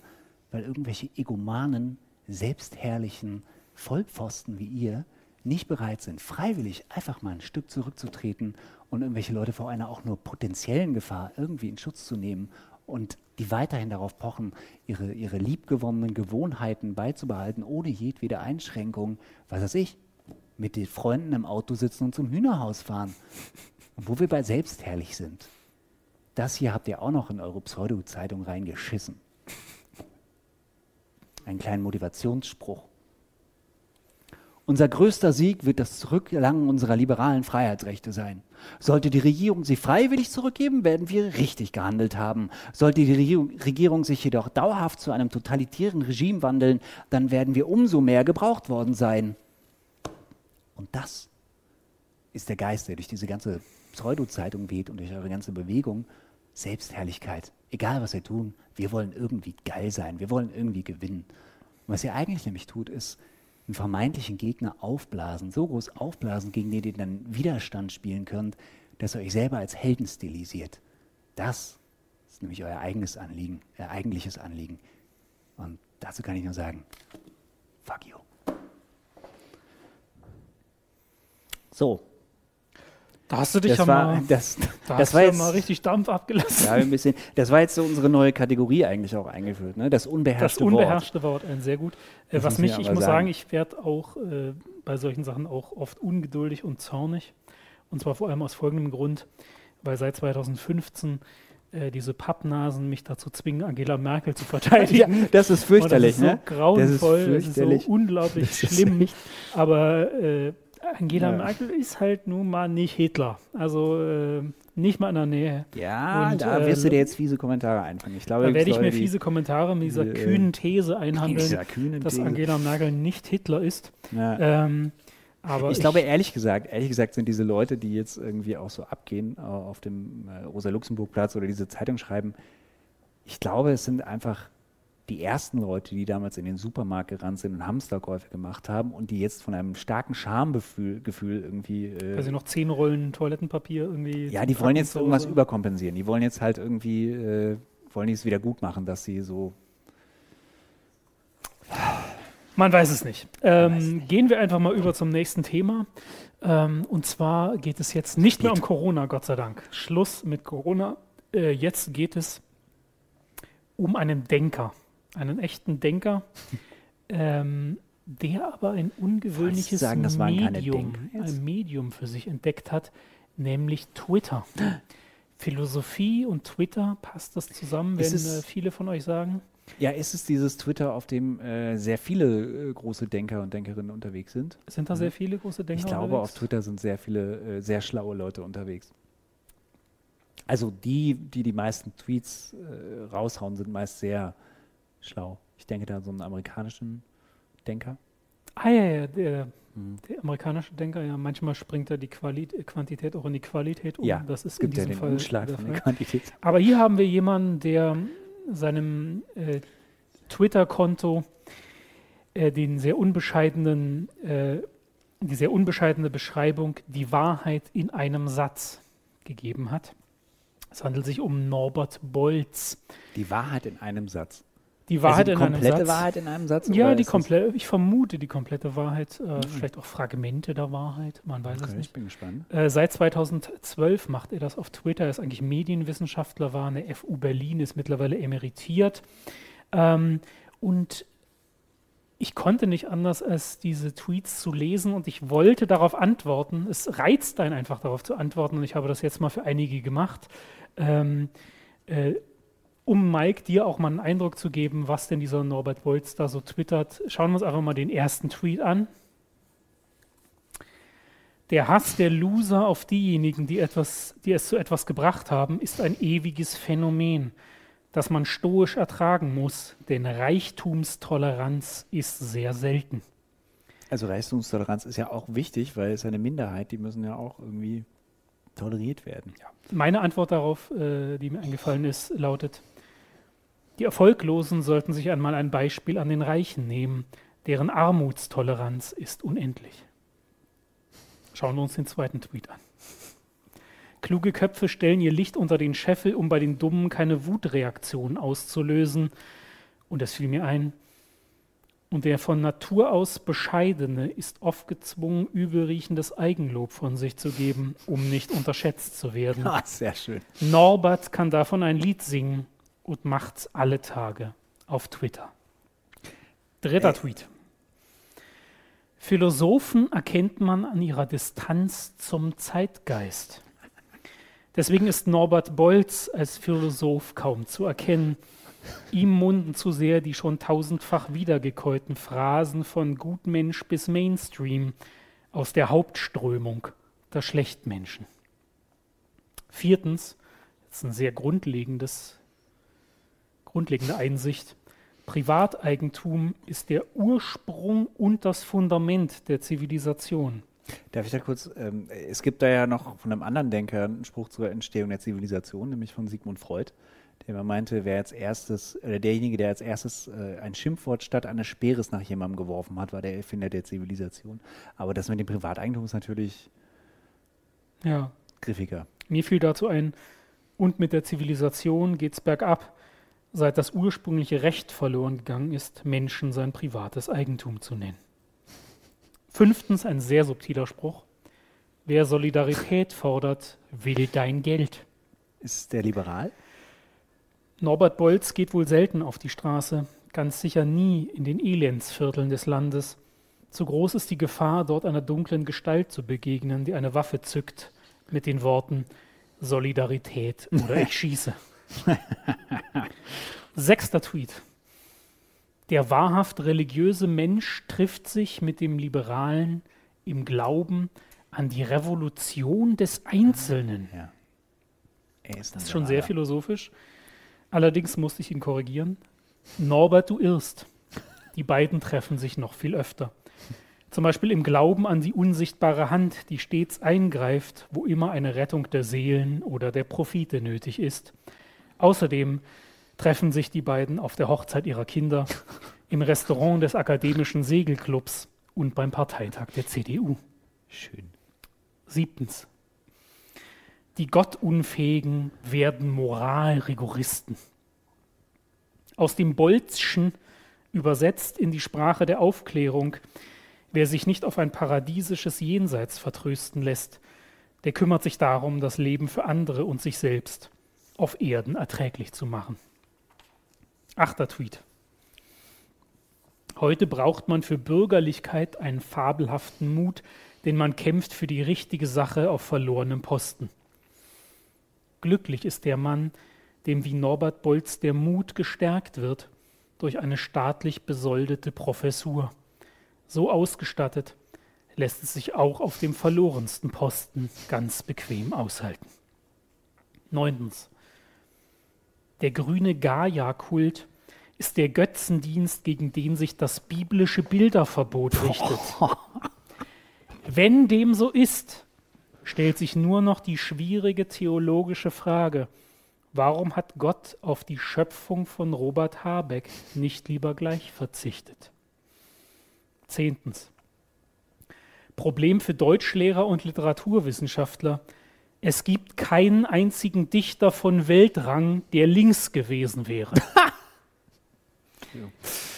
weil irgendwelche egomanen, selbstherrlichen Vollpfosten wie ihr nicht bereit sind, freiwillig einfach mal ein Stück zurückzutreten und irgendwelche Leute vor einer auch nur potenziellen Gefahr irgendwie in Schutz zu nehmen und die weiterhin darauf pochen, ihre, ihre liebgewonnenen Gewohnheiten beizubehalten, ohne jedwede Einschränkung, was weiß ich, mit den Freunden im Auto sitzen und zum Hühnerhaus fahren. Wo wir bei selbstherrlich sind. Das hier habt ihr auch noch in eure Pseudo-Zeitung reingeschissen. Einen kleinen Motivationsspruch. Unser größter Sieg wird das Zurückgelangen unserer liberalen Freiheitsrechte sein. Sollte die Regierung sie freiwillig zurückgeben, werden wir richtig gehandelt haben. Sollte die Regierung sich jedoch dauerhaft zu einem totalitären Regime wandeln, dann werden wir umso mehr gebraucht worden sein. Und das ist der Geist, der durch diese ganze Pseudo-Zeitung weht und durch eure ganze Bewegung. Selbstherrlichkeit. Egal, was wir tun, wir wollen irgendwie geil sein, wir wollen irgendwie gewinnen. Und was ihr eigentlich nämlich tut, ist, einen vermeintlichen Gegner aufblasen, so groß aufblasen, gegen den ihr dann Widerstand spielen könnt, dass ihr euch selber als Helden stilisiert. Das ist nämlich euer eigenes Anliegen, euer eigentliches Anliegen. Und dazu kann ich nur sagen, fuck you. So, da hast du dich das ja war, mal, das, da das war jetzt, ja mal richtig Dampf abgelassen. ja, ein bisschen, das war jetzt so unsere neue Kategorie eigentlich auch eingeführt, ne? das das unbeherrschte, unbeherrschte Wort, ein sehr gut. Äh, Das was mich, ich muss sagen. sagen, ich werde auch äh, bei solchen Sachen auch oft ungeduldig und zornig. Und zwar vor allem aus folgendem Grund, weil seit 2015 äh, diese Pappnasen mich dazu zwingen, Angela Merkel zu Wort. verteidigen. Ja, das ist fürchterlich, und das ist ne? so grauenvoll, Das ist das ist, fürchterlich. so unglaublich Das ist schlimm. echt- Aber äh, Angela Ja. Merkel ist halt nun mal nicht Hitler. Also äh, nicht mal in der Nähe. Ja, Und, da äh, wirst du dir jetzt fiese Kommentare einfangen. Ich glaube, Da werde ich mir fiese Kommentare mit dieser diese, äh, kühnen These einhandeln, kühnen dass These. Angela Merkel nicht Hitler ist. Ja. Ähm, aber ich, glaube, ehrlich gesagt, ehrlich gesagt sind diese Leute, die jetzt irgendwie auch so abgehen äh, auf dem äh, Rosa-Luxemburg-Platz oder diese Zeitung schreiben, ich glaube, es sind einfach die ersten Leute, die damals in den Supermarkt gerannt sind und Hamsterkäufe gemacht haben und die jetzt von einem starken Schamgefühl Gefühl irgendwie. Äh, also noch zehn Rollen Toilettenpapier irgendwie. ja, die wollen jetzt irgendwas überkompensieren. Die wollen jetzt halt irgendwie, äh, wollen die es wieder gut machen, dass sie so. Man weiß es nicht. weiß Ähm, es nicht. Gehen wir einfach mal über zum nächsten Thema. Ähm, und zwar geht es jetzt nicht mehr um. Corona, Gott sei Dank. Schluss mit Corona. Äh, jetzt geht es um einen Denker, einen echten Denker, ähm, der aber ein ungewöhnliches sagen, Medium, ein Medium für sich entdeckt hat, nämlich Twitter. Philosophie und Twitter, passt das zusammen, wenn es- äh, viele von euch sagen? Ja, ist es dieses Twitter, auf dem äh, sehr viele äh, große Denker und Denkerinnen unterwegs sind? Sind da sehr viele große Denker Mhm. Ich glaube, auf unterwegs? Twitter sind sehr viele äh, sehr schlaue Leute unterwegs. Also die, die die meisten Tweets äh, raushauen, sind meist sehr schlau. Ich denke da an so einen amerikanischen Denker. Ah ja, ja der, Mhm. der amerikanische Denker, ja, manchmal springt da die Quali Quantität auch in die Qualität um. Ja, das ist Es in gibt ja diesem den Fall Umschlag der von Fall. der Quantität. Aber hier haben wir jemanden, der seinem äh, Twitter-Konto äh, den sehr unbescheidenen, äh, die sehr unbescheidene Beschreibung die Wahrheit in einem Satz gegeben hat. Es handelt sich um Norbert Bolz. Die Wahrheit in einem Satz. Die Wahrheit also die in einem komplette Satz. Wahrheit in einem Satz? Ja, die komplette, ich vermute die komplette Wahrheit, äh, vielleicht auch Fragmente der Wahrheit, man weiß es Okay, ich nicht. bin gespannt. Äh, seit 2012 macht er das auf Twitter, ist eigentlich Medienwissenschaftler, war an der FU Berlin, ist mittlerweile emeritiert. Ähm, und ich konnte nicht anders, als diese Tweets zu lesen und ich wollte darauf antworten. Es reizt einen einfach darauf zu antworten und ich habe das jetzt mal für einige gemacht, ähm, äh, um Mike dir auch mal einen Eindruck zu geben, was denn dieser Norbert Wolz da so twittert. Schauen wir uns einfach mal den ersten Tweet an. Der Hass der Loser auf diejenigen, die, etwas, die es zu etwas gebracht haben, ist ein ewiges Phänomen das man stoisch ertragen muss, denn Reichtumstoleranz ist sehr selten. Also Reichtumstoleranz ist ja auch wichtig, weil es eine Minderheit, die müssen ja auch irgendwie toleriert werden. Ja. Meine Antwort darauf, äh, die mir eingefallen ist, lautet, die Erfolglosen sollten sich einmal ein Beispiel an den Reichen nehmen, deren Armutstoleranz ist unendlich. Schauen wir uns den zweiten Tweet an. Kluge Köpfe stellen ihr Licht unter den Scheffel, um bei den Dummen keine Wutreaktion auszulösen. Und es fiel mir ein, und der von Natur aus Bescheidene ist oft gezwungen, übelriechendes Eigenlob von sich zu geben, um nicht unterschätzt zu werden. Ah, sehr schön. Norbert kann davon ein Lied singen und macht's alle Tage auf Twitter. Dritter Ey. Tweet. Philosophen erkennt man an ihrer Distanz zum Zeitgeist. Deswegen ist Norbert Bolz als Philosoph kaum zu erkennen. Ihm munden zu sehr die schon tausendfach wiedergekäuten Phrasen von Gutmensch bis Mainstream aus der Hauptströmung der Schlechtmenschen. Viertens, jetzt ein sehr grundlegendes, grundlegende Einsicht. Privateigentum ist der Ursprung und das Fundament der Zivilisation. Darf ich da kurz, ähm, es gibt da ja noch von einem anderen Denker einen Spruch zur Entstehung der Zivilisation, nämlich von Sigmund Freud, der immer meinte, wer als erstes, oder derjenige, der als erstes äh, ein Schimpfwort statt eines Speeres nach jemandem geworfen hat, war der Erfinder der Zivilisation. Aber das mit dem Privateigentum ist natürlich ja. griffiger. Mir fiel dazu ein, und mit der Zivilisation geht es bergab, seit das ursprüngliche Recht verloren gegangen ist, Menschen sein privates Eigentum zu nennen. Fünftens ein sehr subtiler Spruch. Wer Solidarität fordert, will dein Geld. Ist der liberal? Norbert Bolz geht wohl selten auf die Straße, ganz sicher nie in den Elendsvierteln des Landes. Zu groß ist die Gefahr, dort einer dunklen Gestalt zu begegnen, die eine Waffe zückt mit den Worten Solidarität oder ich schieße. Sechster Tweet. Der wahrhaft religiöse Mensch trifft sich mit dem Liberalen im Glauben an die Revolution des Einzelnen. Ja. Ist das ist schon sehr philosophisch. Allerdings musste ich ihn korrigieren. Norbert, du irrst. Die beiden treffen sich noch viel öfter. Zum Beispiel im Glauben an die unsichtbare Hand, die stets eingreift, wo immer eine Rettung der Seelen oder der Profite nötig ist. Außerdem treffen sich die beiden auf der Hochzeit ihrer Kinder, im Restaurant des Akademischen Segelclubs und beim Parteitag der CDU. Schön. Siebtens. Die Gottunfähigen werden Moralrigoristen. Aus dem Bolzschen übersetzt in die Sprache der Aufklärung, wer sich nicht auf ein paradiesisches Jenseits vertrösten lässt, der kümmert sich darum, das Leben für andere und sich selbst auf Erden erträglich zu machen. Achter Tweet. Heute braucht man für Bürgerlichkeit einen fabelhaften Mut, denn man kämpft für die richtige Sache auf verlorenem Posten. Glücklich ist der Mann, dem wie Norbert Bolz der Mut gestärkt wird durch eine staatlich besoldete Professur. So ausgestattet lässt es sich auch auf dem verlorensten Posten ganz bequem aushalten. Neuntens. Der grüne Gaia-Kult ist der Götzendienst, gegen den sich das biblische Bilderverbot richtet. Wenn dem so ist, stellt sich nur noch die schwierige theologische Frage, warum hat Gott auf die Schöpfung von Robert Habeck nicht lieber gleich verzichtet? Zehntens. Problem für Deutschlehrer und Literaturwissenschaftler. Es gibt keinen einzigen Dichter von Weltrang, der links gewesen wäre.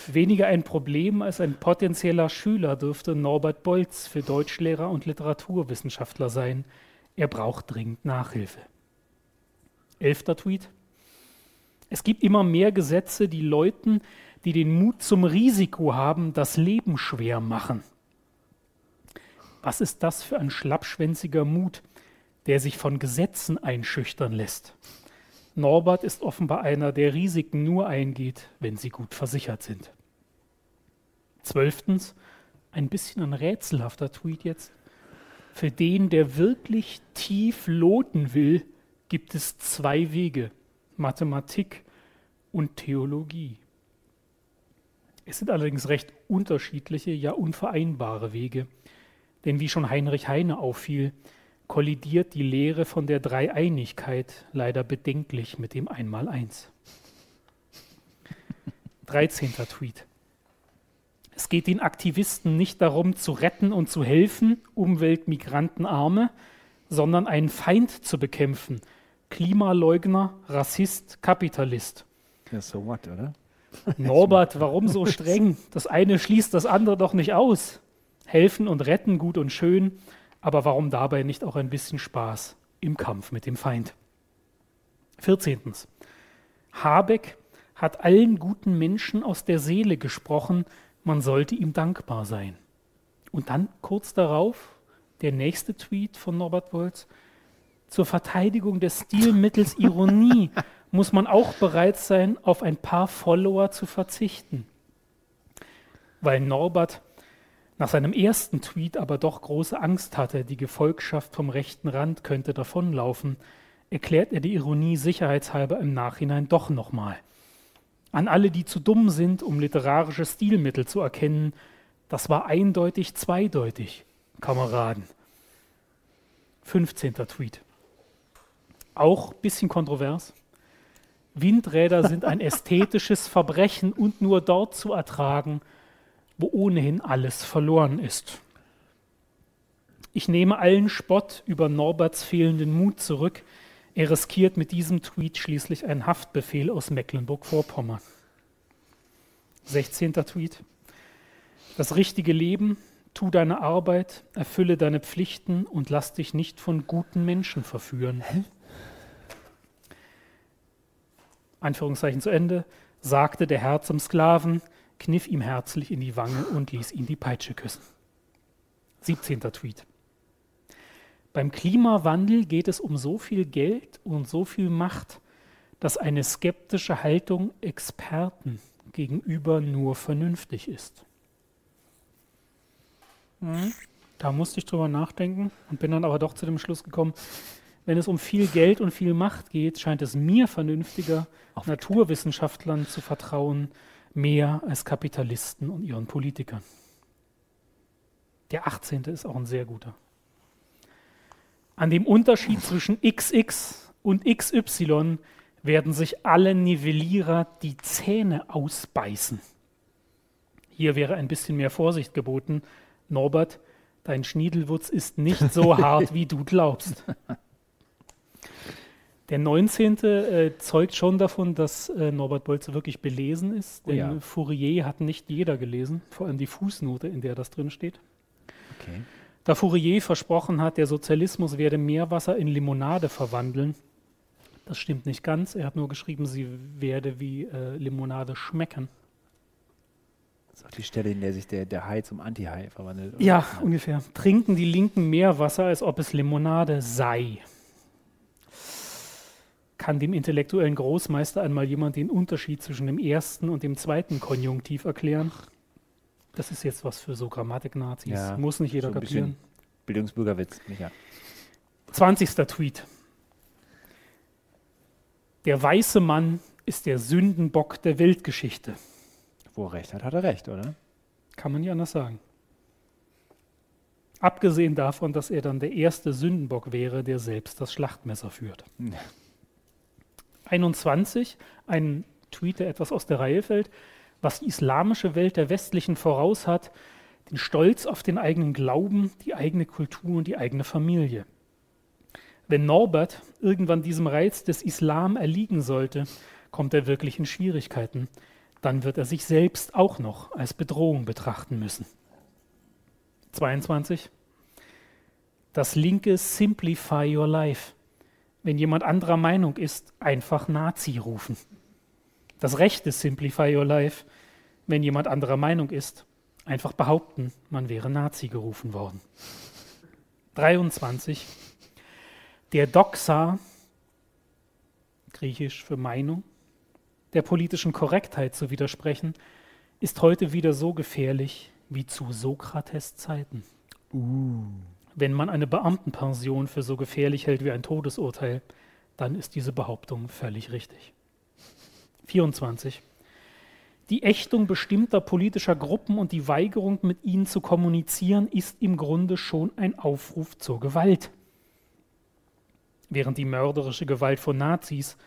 Weniger ein Problem als ein potenzieller Schüler dürfte Norbert Bolz für Deutschlehrer und Literaturwissenschaftler sein. Er braucht dringend Nachhilfe. Elfter Tweet. Es gibt immer mehr Gesetze, die Leuten, die den Mut zum Risiko haben, das Leben schwer machen. Was ist das für ein schlappschwänziger Mut, der sich von Gesetzen einschüchtern lässt? Norbert ist offenbar einer, der Risiken nur eingeht, wenn sie gut versichert sind. Zwölftens, ein bisschen ein rätselhafter Tweet jetzt. Für den, der wirklich tief loten will, gibt es zwei Wege, Mathematik und Theologie. Es sind allerdings recht unterschiedliche, ja unvereinbare Wege. Denn wie schon Heinrich Heine auffiel, kollidiert die Lehre von der Dreieinigkeit leider bedenklich mit dem Einmaleins. 13. Tweet. Es geht den Aktivisten nicht darum, zu retten und zu helfen, Umwelt, Migranten, Arme, sondern einen Feind zu bekämpfen. Klimaleugner, Rassist, Kapitalist. Ja, so what, oder? Norbert, warum so streng? Das eine schließt das andere doch nicht aus. Helfen und retten gut und schön, aber warum dabei nicht auch ein bisschen Spaß im Kampf mit dem Feind? 14. Habeck hat allen guten Menschen aus der Seele gesprochen, man sollte ihm dankbar sein. Und dann kurz darauf der nächste Tweet von Norbert Wolz. Zur Verteidigung des Stilmittels Ironie muss man auch bereit sein, auf ein paar Follower zu verzichten. Weil Norbert nach seinem ersten Tweet aber doch große Angst hatte, die Gefolgschaft vom rechten Rand könnte davonlaufen, erklärt er die Ironie sicherheitshalber im Nachhinein doch nochmal. An alle, die zu dumm sind, um literarische Stilmittel zu erkennen, das war eindeutig zweideutig, Kameraden. 15. Tweet. Auch bisschen kontrovers. Windräder sind ein ästhetisches Verbrechen und nur dort zu ertragen, wo ohnehin alles verloren ist. Ich nehme allen Spott über Norberts fehlenden Mut zurück. Er riskiert mit diesem Tweet schließlich einen Haftbefehl aus Mecklenburg-Vorpommern. 16. Tweet. Das richtige Leben, tu deine Arbeit, erfülle deine Pflichten und lass dich nicht von guten Menschen verführen. Hä? Anführungszeichen zu Ende, sagte der Herr zum Sklaven, kniff ihm herzlich in die Wange und ließ ihn die Peitsche küssen. 17. Tweet. Beim Klimawandel geht es um so viel Geld und so viel Macht, dass eine skeptische Haltung Experten gegenüber nur vernünftig ist. Hm? Da musste ich drüber nachdenken und bin dann aber doch zu dem Schluss gekommen, wenn es um viel Geld und viel Macht geht, scheint es mir vernünftiger, Naturwissenschaftlern zu vertrauen, mehr als Kapitalisten und ihren Politikern. Der 18. ist auch ein sehr guter. An dem Unterschied zwischen XX und XY werden sich alle Nivellierer die Zähne ausbeißen. Hier wäre ein bisschen mehr Vorsicht geboten. Norbert, dein Schniedelwurz ist nicht so hart, wie du glaubst. Der 19. Äh, zeugt schon davon, dass äh, Norbert Bolze wirklich belesen ist, denn oh ja. Fourier hat nicht jeder gelesen, vor allem die Fußnote, in der das drin steht. Okay. Da Fourier versprochen hat, der Sozialismus werde Meerwasser in Limonade verwandeln, das stimmt nicht ganz. Er hat nur geschrieben, sie werde wie äh, Limonade schmecken. Das ist auch die Stelle, in der sich der, der Hai zum Anti-Hai verwandelt. Oder? Ja, ungefähr. Trinken die Linken Meerwasser, als ob es Limonade sei kann dem intellektuellen Großmeister einmal jemand den Unterschied zwischen dem ersten und dem zweiten Konjunktiv erklären? Das ist jetzt was für so Grammatik-Nazis. Ja, Muss nicht jeder so kapieren. Bildungsbürgerwitz, Micha. 20. Tweet. Der weiße Mann ist der Sündenbock der Weltgeschichte. Wo er recht hat, hat er recht, oder? Kann man nicht anders sagen. Abgesehen davon, dass er dann der erste Sündenbock wäre, der selbst das Schlachtmesser führt. Ja. 21 ein Tweet, der etwas aus der Reihe fällt, was die islamische Welt der westlichen voraus hat, den Stolz auf den eigenen Glauben, die eigene Kultur und die eigene Familie. Wenn Norbert irgendwann diesem Reiz des Islam erliegen sollte, kommt er wirklich in Schwierigkeiten. Dann wird er sich selbst auch noch als Bedrohung betrachten müssen. 22. Das linke Simplify Your Life wenn jemand anderer Meinung ist, einfach Nazi rufen. Das Recht ist Simplify Your Life. Wenn jemand anderer Meinung ist, einfach behaupten, man wäre Nazi gerufen worden. 23. Der Doxa, griechisch für Meinung, der politischen Korrektheit zu widersprechen, ist heute wieder so gefährlich wie zu Sokrates Zeiten. Uh. Wenn man eine Beamtenpension für so gefährlich hält wie ein Todesurteil, dann ist diese Behauptung völlig richtig. 24. Die Ächtung bestimmter politischer Gruppen und die Weigerung, mit ihnen zu kommunizieren, ist im Grunde schon ein Aufruf zur Gewalt. Während die mörderische Gewalt von Nazis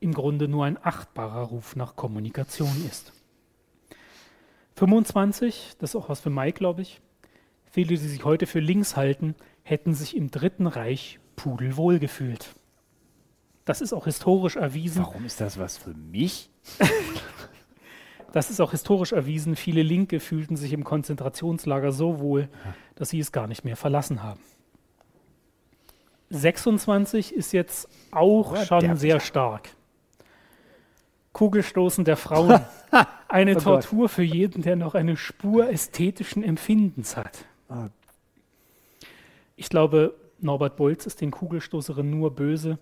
im Grunde nur ein achtbarer Ruf nach Kommunikation ist. 25, das ist auch was für Mike, glaube ich. Viele, die sich heute für links halten, hätten sich im Dritten Reich pudelwohl gefühlt. Das ist auch historisch erwiesen. Warum ist das was für mich? das ist auch historisch erwiesen. Viele Linke fühlten sich im Konzentrationslager so wohl, dass sie es gar nicht mehr verlassen haben. 26 ist jetzt auch oh, schon sehr stark. Kugelstoßen der Frauen. Eine oh Tortur Gott. für jeden, der noch eine Spur ästhetischen Empfindens hat. Oh. Ich glaube, Norbert Bolz ist den Kugelstoßerinnen nur böse,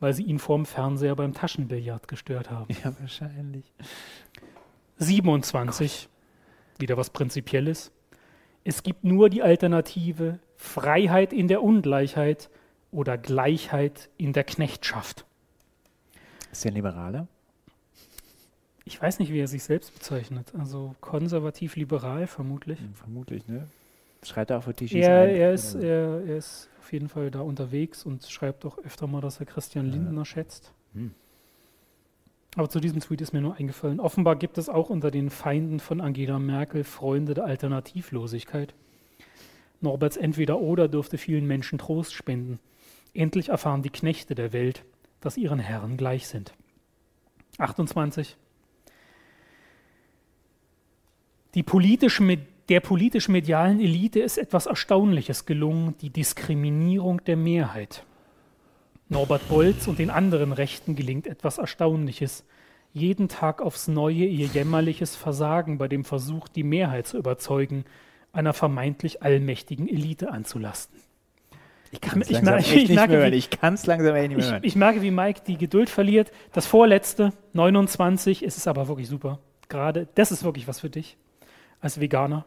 weil sie ihn vorm Fernseher beim Taschenbillard gestört haben. Ja, wahrscheinlich. 27, Gott. wieder was Prinzipielles. Es gibt nur die Alternative Freiheit in der Ungleichheit oder Gleichheit in der Knechtschaft. Ist der Liberale? Ich weiß nicht, wie er sich selbst bezeichnet. Also konservativ-liberal vermutlich. Hm, vermutlich, ne? Schreibt er auch für Tischis ja, er ist, er, er, ist auf jeden Fall da unterwegs und schreibt auch öfter mal, dass er Christian Lindner ja. schätzt. Hm. Aber zu diesem Tweet ist mir nur eingefallen. Offenbar gibt es auch unter den Feinden von Angela Merkel Freunde der Alternativlosigkeit. Norberts Entweder-Oder dürfte vielen Menschen Trost spenden. Endlich erfahren die Knechte der Welt, dass ihren Herren gleich sind. 28. Die politische, der politisch-medialen Elite ist etwas Erstaunliches gelungen, die Diskriminierung der Mehrheit. Norbert Bolz und den anderen Rechten gelingt etwas Erstaunliches. Jeden Tag aufs Neue ihr jämmerliches Versagen bei dem Versuch, die Mehrheit zu überzeugen, einer vermeintlich allmächtigen Elite anzulasten. Ich kann es langsam ich, ich, hören. Ich kann es langsam nicht mehr hören. Ich, merke, wie Mike die Geduld verliert. Das vorletzte, 29, ist es aber wirklich super. Gerade, das ist wirklich was für dich als Veganer.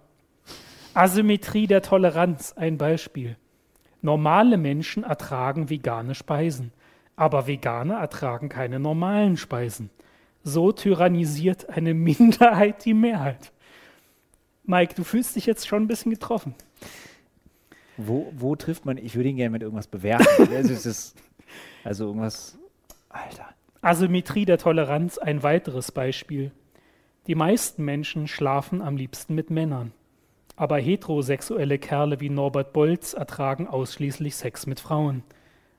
Asymmetrie der Toleranz, ein Beispiel. Normale Menschen ertragen vegane Speisen, aber Veganer ertragen keine normalen Speisen. So tyrannisiert eine Minderheit die Mehrheit. Mike, du fühlst dich jetzt schon ein bisschen getroffen. Wo, wo trifft man, ich würde ihn gerne mit irgendwas bewerten. also, also irgendwas, Alter. Asymmetrie der Toleranz, ein weiteres Beispiel. Die meisten Menschen schlafen am liebsten mit Männern. Aber heterosexuelle Kerle wie Norbert Bolz ertragen ausschließlich Sex mit Frauen.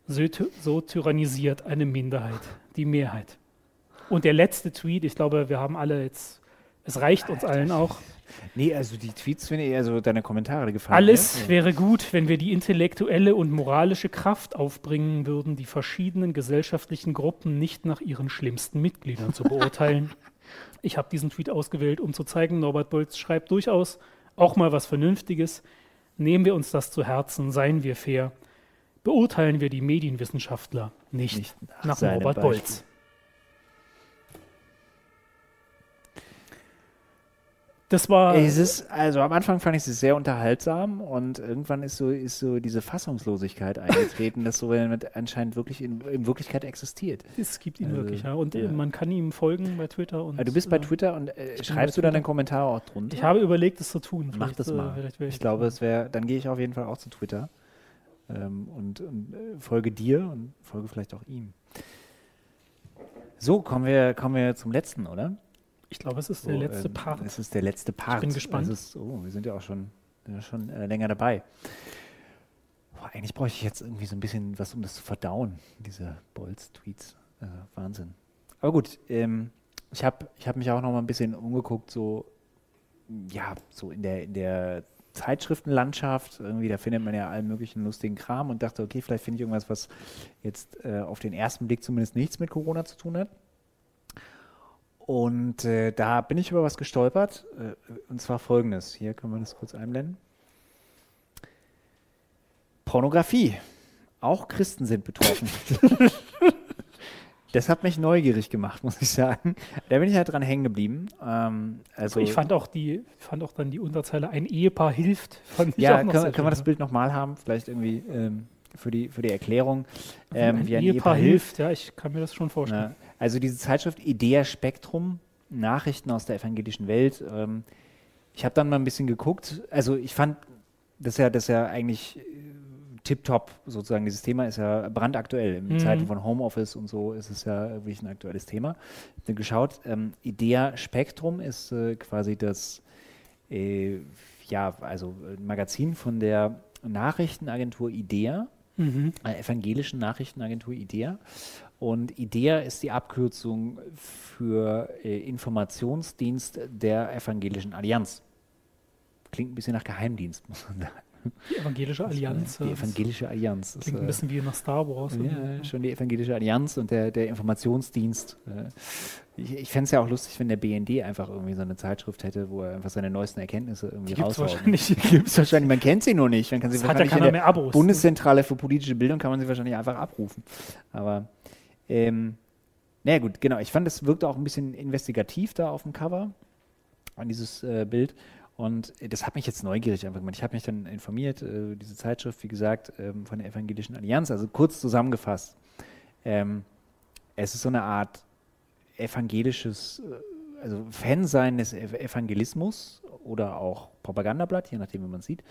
So, so tyrannisiert eine Minderheit die Mehrheit. Und der letzte Tweet, ich glaube, wir haben alle jetzt, es reicht uns allen auch. Nee, also die Tweets finde ich eher so deine Kommentare gefallen. Alles ja? wäre gut, wenn wir die intellektuelle und moralische Kraft aufbringen würden, die verschiedenen gesellschaftlichen Gruppen nicht nach ihren schlimmsten Mitgliedern zu beurteilen. Ich habe diesen Tweet ausgewählt, um zu zeigen, Norbert Bolz schreibt durchaus auch mal was Vernünftiges. Nehmen wir uns das zu Herzen, seien wir fair. Beurteilen wir die Medienwissenschaftler nicht, nicht nach, nach Norbert. Bolz. Das war. Es ist, also am Anfang fand ich es sehr unterhaltsam und irgendwann ist so, ist so diese Fassungslosigkeit eingetreten, dass so jemand anscheinend wirklich in, in, Wirklichkeit existiert. Es gibt ihn also, wirklich, ja. Und ja. man kann ihm folgen bei Twitter. Und, also du bist bei äh, Twitter und äh, schreibst du dann einen Kommentar auch drunter? Ich habe überlegt, das zu tun. Mach das mal. Äh, ich glaube, es wäre, dann gehe ich auf jeden Fall auch zu Twitter ähm, und, und äh, folge dir und folge vielleicht auch ihm. So, kommen wir, kommen wir zum letzten, oder? Ich glaube, es ist der letzte äh, Part. Es ist der letzte Part. Ich bin gespannt. Ist, oh, wir sind ja auch schon, ja schon äh, länger dabei. Boah, eigentlich bräuchte ich jetzt irgendwie so ein bisschen was, um das zu verdauen, diese Bolz-Tweets. Äh, Wahnsinn. Aber gut, ähm, ich habe ich hab mich auch noch mal ein bisschen umgeguckt, so, ja, so in der, in der Zeitschriftenlandschaft. Irgendwie, da findet man ja allen möglichen lustigen Kram und dachte, okay, vielleicht finde ich irgendwas, was jetzt äh, auf den ersten Blick zumindest nichts mit Corona zu tun hat. Und äh, da bin ich über was gestolpert. Äh, und zwar folgendes. Hier können wir das kurz einblenden. Pornografie. Auch Christen sind betroffen. das hat mich neugierig gemacht, muss ich sagen. Da bin ich halt dran hängen geblieben. Ähm, also ich fand auch, die, fand auch dann die Unterzeile, ein Ehepaar hilft. ja, können, können wir das Bild nochmal haben? Vielleicht irgendwie ähm, für, die, für die Erklärung. Ähm, ein, wie ein Ehepaar, Ehepaar hilft. hilft. Ja, ich kann mir das schon vorstellen. Ja, also diese Zeitschrift Idea Spektrum, Nachrichten aus der evangelischen Welt. Ähm, ich habe dann mal ein bisschen geguckt. Also ich fand das ja, das ja eigentlich tipptopp sozusagen. Dieses Thema ist ja brandaktuell. In mhm. Zeiten von Homeoffice und so ist es ja wirklich ein aktuelles Thema. Ich habe geschaut, ähm, Idea Spektrum ist äh, quasi das, äh, ja, also Magazin von der Nachrichtenagentur Idea, mhm. äh, evangelischen Nachrichtenagentur Idea. Und IDEA ist die Abkürzung für äh, Informationsdienst der Evangelischen Allianz. Klingt ein bisschen nach Geheimdienst, muss man sagen. Die Evangelische Allianz. Die Evangelische Allianz. Klingt ist, ein bisschen wie nach Star Wars. Ja, schon die Evangelische Allianz und der, der Informationsdienst. Äh, ich, ich fände es ja auch lustig, wenn der BND einfach irgendwie so eine Zeitschrift hätte, wo er einfach seine neuesten Erkenntnisse irgendwie die raushaut. Wahrscheinlich. Gibt es wahrscheinlich, man kennt sie nur nicht. Man kann sie das wahrscheinlich hat ja in der Abos? Bundeszentrale für politische Bildung kann man sie wahrscheinlich einfach abrufen. Aber ähm, naja gut, genau. Ich fand, es wirkte auch ein bisschen investigativ da auf dem Cover an dieses äh, Bild. Und das hat mich jetzt neugierig einfach gemacht. Ich habe mich dann informiert, äh, diese Zeitschrift, wie gesagt, ähm, von der Evangelischen Allianz, also kurz zusammengefasst. Ähm, es ist so eine Art evangelisches, äh, also Fansein des Evangelismus oder auch Propagandablatt, je nachdem, wie man sieht.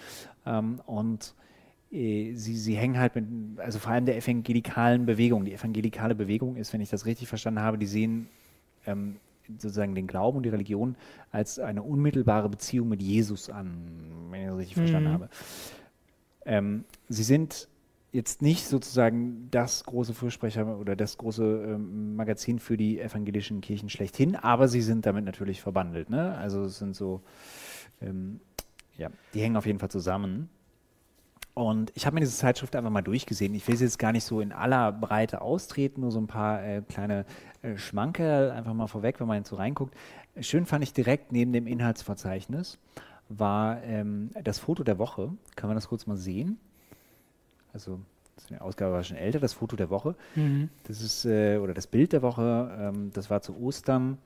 Ähm, und äh, sie, sie hängen halt mit, also vor allem der evangelikalen Bewegung. Die evangelikale Bewegung ist, wenn ich das richtig verstanden habe, die sehen ähm, sozusagen den Glauben und die Religion als eine unmittelbare Beziehung mit Jesus an, wenn ich das richtig mhm. verstanden habe. Ähm, sie sind jetzt nicht sozusagen das große Fürsprecher oder das große ähm, Magazin für die evangelischen Kirchen schlechthin, aber sie sind damit natürlich verbandelt. Ne? Also es sind so, ähm, ja, die hängen auf jeden Fall zusammen. Und ich habe mir diese Zeitschrift einfach mal durchgesehen. Ich will sie jetzt gar nicht so in aller Breite austreten, nur so ein paar äh, kleine äh, Schmanke einfach mal vorweg, wenn man jetzt so reinguckt. Schön fand ich direkt neben dem Inhaltsverzeichnis war ähm, das Foto der Woche. Kann man das kurz mal sehen? Also die Ausgabe war schon älter, das Foto der Woche. Mhm. Das ist, äh, oder das Bild der Woche, ähm, das war zu Ostern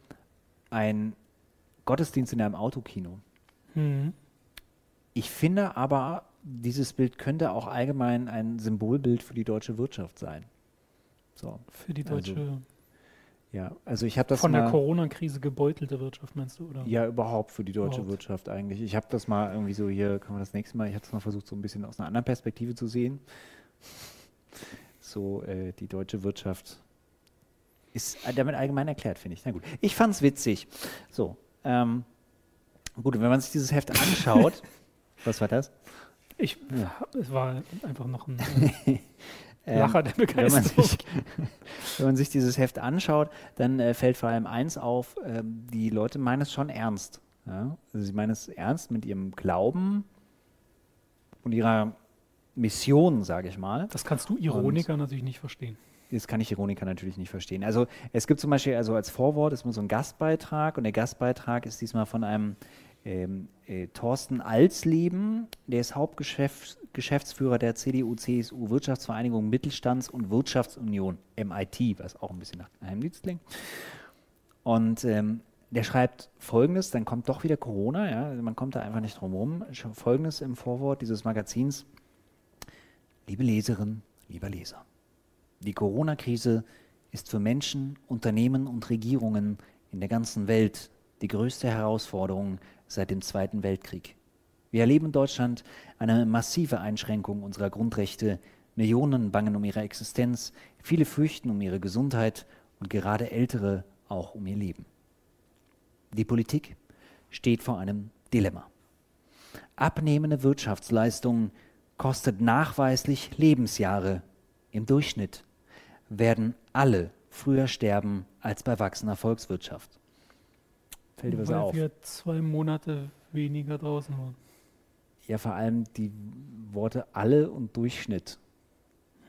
ein Gottesdienst in einem Autokino. Mhm. Ich finde aber, dieses Bild könnte auch allgemein ein Symbolbild für die deutsche Wirtschaft sein. So. Für die deutsche. Also, ja, also ich habe das von mal, der Corona-Krise gebeutelte Wirtschaft meinst du oder? Ja, überhaupt für die deutsche überhaupt. Wirtschaft eigentlich. Ich habe das mal irgendwie so hier, können wir das nächste Mal. Ich habe das mal versucht so ein bisschen aus einer anderen Perspektive zu sehen. So äh, die deutsche Wirtschaft ist damit allgemein erklärt, finde ich. Na gut, ich fand es witzig. So, ähm, gut, wenn man sich dieses Heft anschaut, was war das? Ich, ja. Es war einfach noch ein äh, Lacher der Begeisterung. Wenn man, sich, wenn man sich dieses Heft anschaut, dann äh, fällt vor allem eins auf, äh, die Leute meinen es schon ernst. Ja? Also sie meinen es ernst mit ihrem Glauben und ihrer Mission, sage ich mal. Das kannst du Ironiker und natürlich nicht verstehen. Das kann ich Ironiker natürlich nicht verstehen. Also es gibt zum Beispiel, also als Vorwort ist immer so ein Gastbeitrag und der Gastbeitrag ist diesmal von einem ähm, äh, Thorsten Alsleben, der ist Hauptgeschäftsführer der CDU-CSU Wirtschaftsvereinigung Mittelstands- und Wirtschaftsunion, MIT, was auch ein bisschen nach Geheimdienst klingt. Und ähm, der schreibt folgendes, dann kommt doch wieder Corona, ja, also man kommt da einfach nicht drum herum. Folgendes im Vorwort dieses Magazins. Liebe Leserin, lieber Leser, die Corona-Krise ist für Menschen, Unternehmen und Regierungen in der ganzen Welt die größte Herausforderung seit dem Zweiten Weltkrieg. Wir erleben in Deutschland eine massive Einschränkung unserer Grundrechte. Millionen bangen um ihre Existenz, viele fürchten um ihre Gesundheit und gerade Ältere auch um ihr Leben. Die Politik steht vor einem Dilemma. Abnehmende Wirtschaftsleistungen kostet nachweislich Lebensjahre. Im Durchschnitt werden alle früher sterben als bei wachsender Volkswirtschaft. Fällt dir was Weil auf? wir zwei Monate weniger draußen waren. Ja, vor allem die Worte alle und Durchschnitt.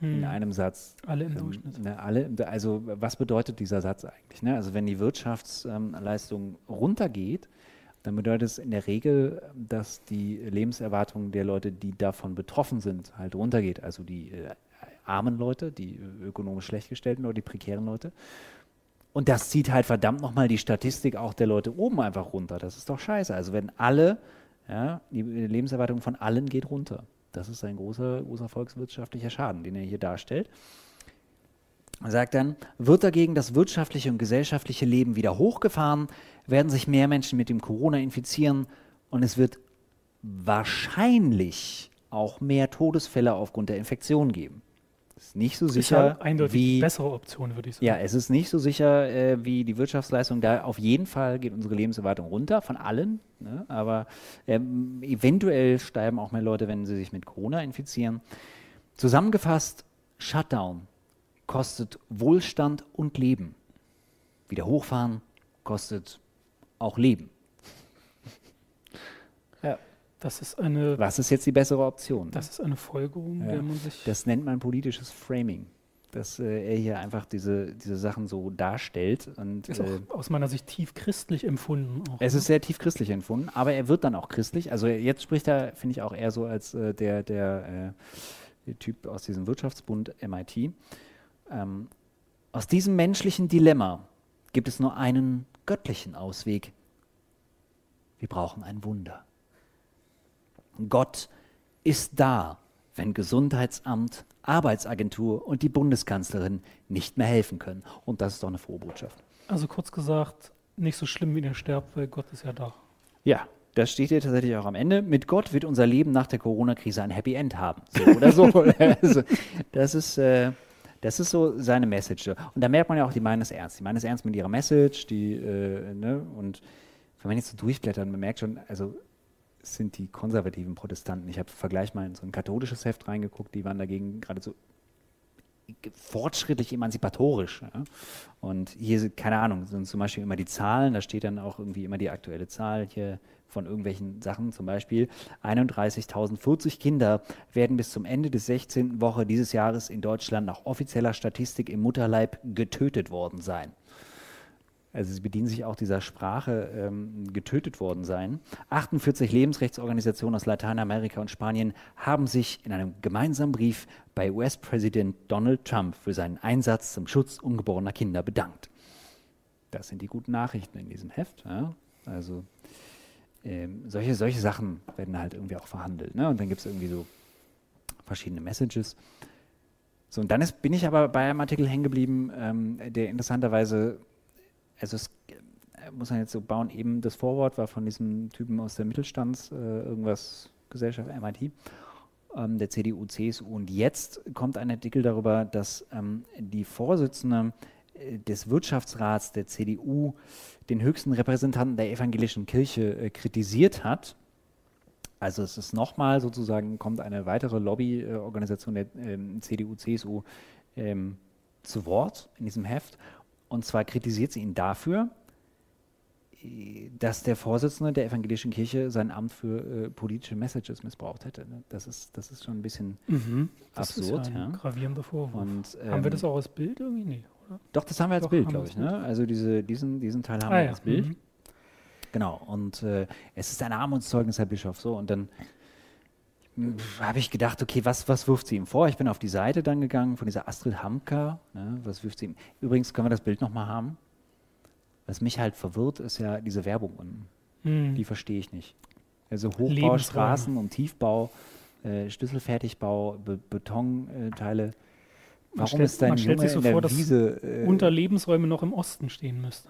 in Hm. einem Satz. Alle im Ähm, Durchschnitt. ne, alle, also was bedeutet dieser Satz eigentlich? Ne? Also wenn die Wirtschaftsleistung runtergeht, dann bedeutet es in der Regel, dass die Lebenserwartung der Leute, die davon betroffen sind, halt runtergeht. Also die äh, armen Leute, die ökonomisch schlecht gestellten oder die prekären Leute. Und das zieht halt verdammt nochmal die Statistik auch der Leute oben einfach runter. Das ist doch scheiße. Also wenn alle, ja, die Lebenserwartung von allen geht runter. Das ist ein großer, großer volkswirtschaftlicher Schaden, den er hier darstellt. Er sagt dann, wird dagegen das wirtschaftliche und gesellschaftliche Leben wieder hochgefahren, werden sich mehr Menschen mit dem Corona infizieren und es wird wahrscheinlich auch mehr Todesfälle aufgrund der Infektion geben. Ist nicht so Ist sicher, ja eindeutig wie bessere Option, würde ich sagen. ja, es ist nicht so sicher äh, wie die Wirtschaftsleistung. Da auf jeden Fall geht unsere Lebenserwartung runter, von allen. Ne? Aber ähm, eventuell sterben auch mehr Leute, wenn sie sich mit Corona infizieren. Zusammengefasst, Shutdown kostet Wohlstand und Leben. Wieder hochfahren kostet auch Leben. Ja, das ist eine, Was ist jetzt die bessere Option? das ist eine Folgerung, Ja. der man sich. Das nennt man politisches Framing. Dass äh, er hier einfach diese, diese Sachen so darstellt. Und, ist äh, auch aus meiner Sicht tief christlich empfunden. Auch, Es ne? ist sehr tief christlich empfunden, aber er wird dann auch christlich. Also jetzt spricht er, finde ich, auch eher so als äh, der, der, äh, der Typ aus diesem Wirtschaftsbund MIT. Ähm, aus diesem menschlichen Dilemma gibt es nur einen göttlichen Ausweg. Wir brauchen ein Wunder. Gott ist da, wenn Gesundheitsamt, Arbeitsagentur und die Bundeskanzlerin nicht mehr helfen können. Und das ist doch eine frohe Botschaft. Also kurz gesagt, nicht so schlimm, wie ihr sterbt, weil Gott ist ja da. Ja, das steht hier tatsächlich auch am Ende. Mit Gott wird unser Leben nach der Corona-Krise ein Happy End haben. So oder so. also, das, ist, äh, das ist so seine Message. Und da merkt man ja auch, die meinen es ernst. Die meinen es ernst mit ihrer Message. Die, äh, ne? Und wenn man jetzt so durchblättert, man merkt schon, also sind die konservativen Protestanten. Ich habe Vergleich mal in so ein katholisches Heft reingeguckt, die waren dagegen gerade so fortschrittlich emanzipatorisch. Ja? Und hier keine Ahnung, sind zum Beispiel immer die Zahlen, da steht dann auch irgendwie immer die aktuelle Zahl hier von irgendwelchen Sachen, zum Beispiel 31.040 Kinder werden bis zum Ende des 16. Woche dieses Jahres in Deutschland nach offizieller Statistik im Mutterleib getötet worden sein. Also sie bedienen sich auch dieser Sprache ähm, getötet worden sein. 48 Lebensrechtsorganisationen aus Lateinamerika und Spanien haben sich in einem gemeinsamen Brief bei US-Präsident Donald Trump für seinen Einsatz zum Schutz ungeborener Kinder bedankt. Das sind die guten Nachrichten in diesem Heft. Ja? Also ähm, solche, solche Sachen werden halt irgendwie auch verhandelt. Ne? Und dann gibt es irgendwie so verschiedene Messages. So, und dann ist, bin ich aber bei einem Artikel hängen geblieben, ähm, der interessanterweise also es äh, muss man jetzt so bauen, eben das Vorwort war von diesem Typen aus der Mittelstands, äh, irgendwas Gesellschaft MIT, ähm, der CDU, CSU. Und jetzt kommt ein Artikel darüber, dass ähm, die Vorsitzende äh, des Wirtschaftsrats der CDU den höchsten Repräsentanten der evangelischen Kirche äh, kritisiert hat. Also es ist nochmal sozusagen, kommt eine weitere Lobbyorganisation der ähm, CDU, CSU ähm, zu Wort in diesem Heft. Und zwar kritisiert sie ihn dafür, dass der Vorsitzende der evangelischen Kirche sein Amt für äh, politische Messages missbraucht hätte. Ne? Das, ist, das ist schon ein bisschen Das absurd. ist ja ein ja. gravierender Vorwurf. Und, Haben wir ähm, das auch als Bild irgendwie? Nee, oder? Doch, das haben wir als Doch, Bild, glaube ich. Ne? Also diese, diesen, diesen Teil haben Ah wir ja, als Bild. mhm. Genau. Und äh, es ist ein Armutszeugnis, Herr Bischof. So, und dann habe ich gedacht, okay, was, was wirft sie ihm vor? Ich bin auf die Seite dann gegangen von dieser Astrid Hamka. Ne? Was wirft sie ihm? Übrigens können wir das Bild nochmal haben. Was mich halt verwirrt, ist ja diese Werbung unten. Hm. Die verstehe ich nicht. Also Lebensräume. Hochbaustraßen und Tiefbau, äh, Schlüsselfertigbau, Be Betonteile. Man Warum stellt- ist dein Junge sich so in der vor, dass Wiese? Äh, Unter Lebensräume noch im Osten stehen müsste.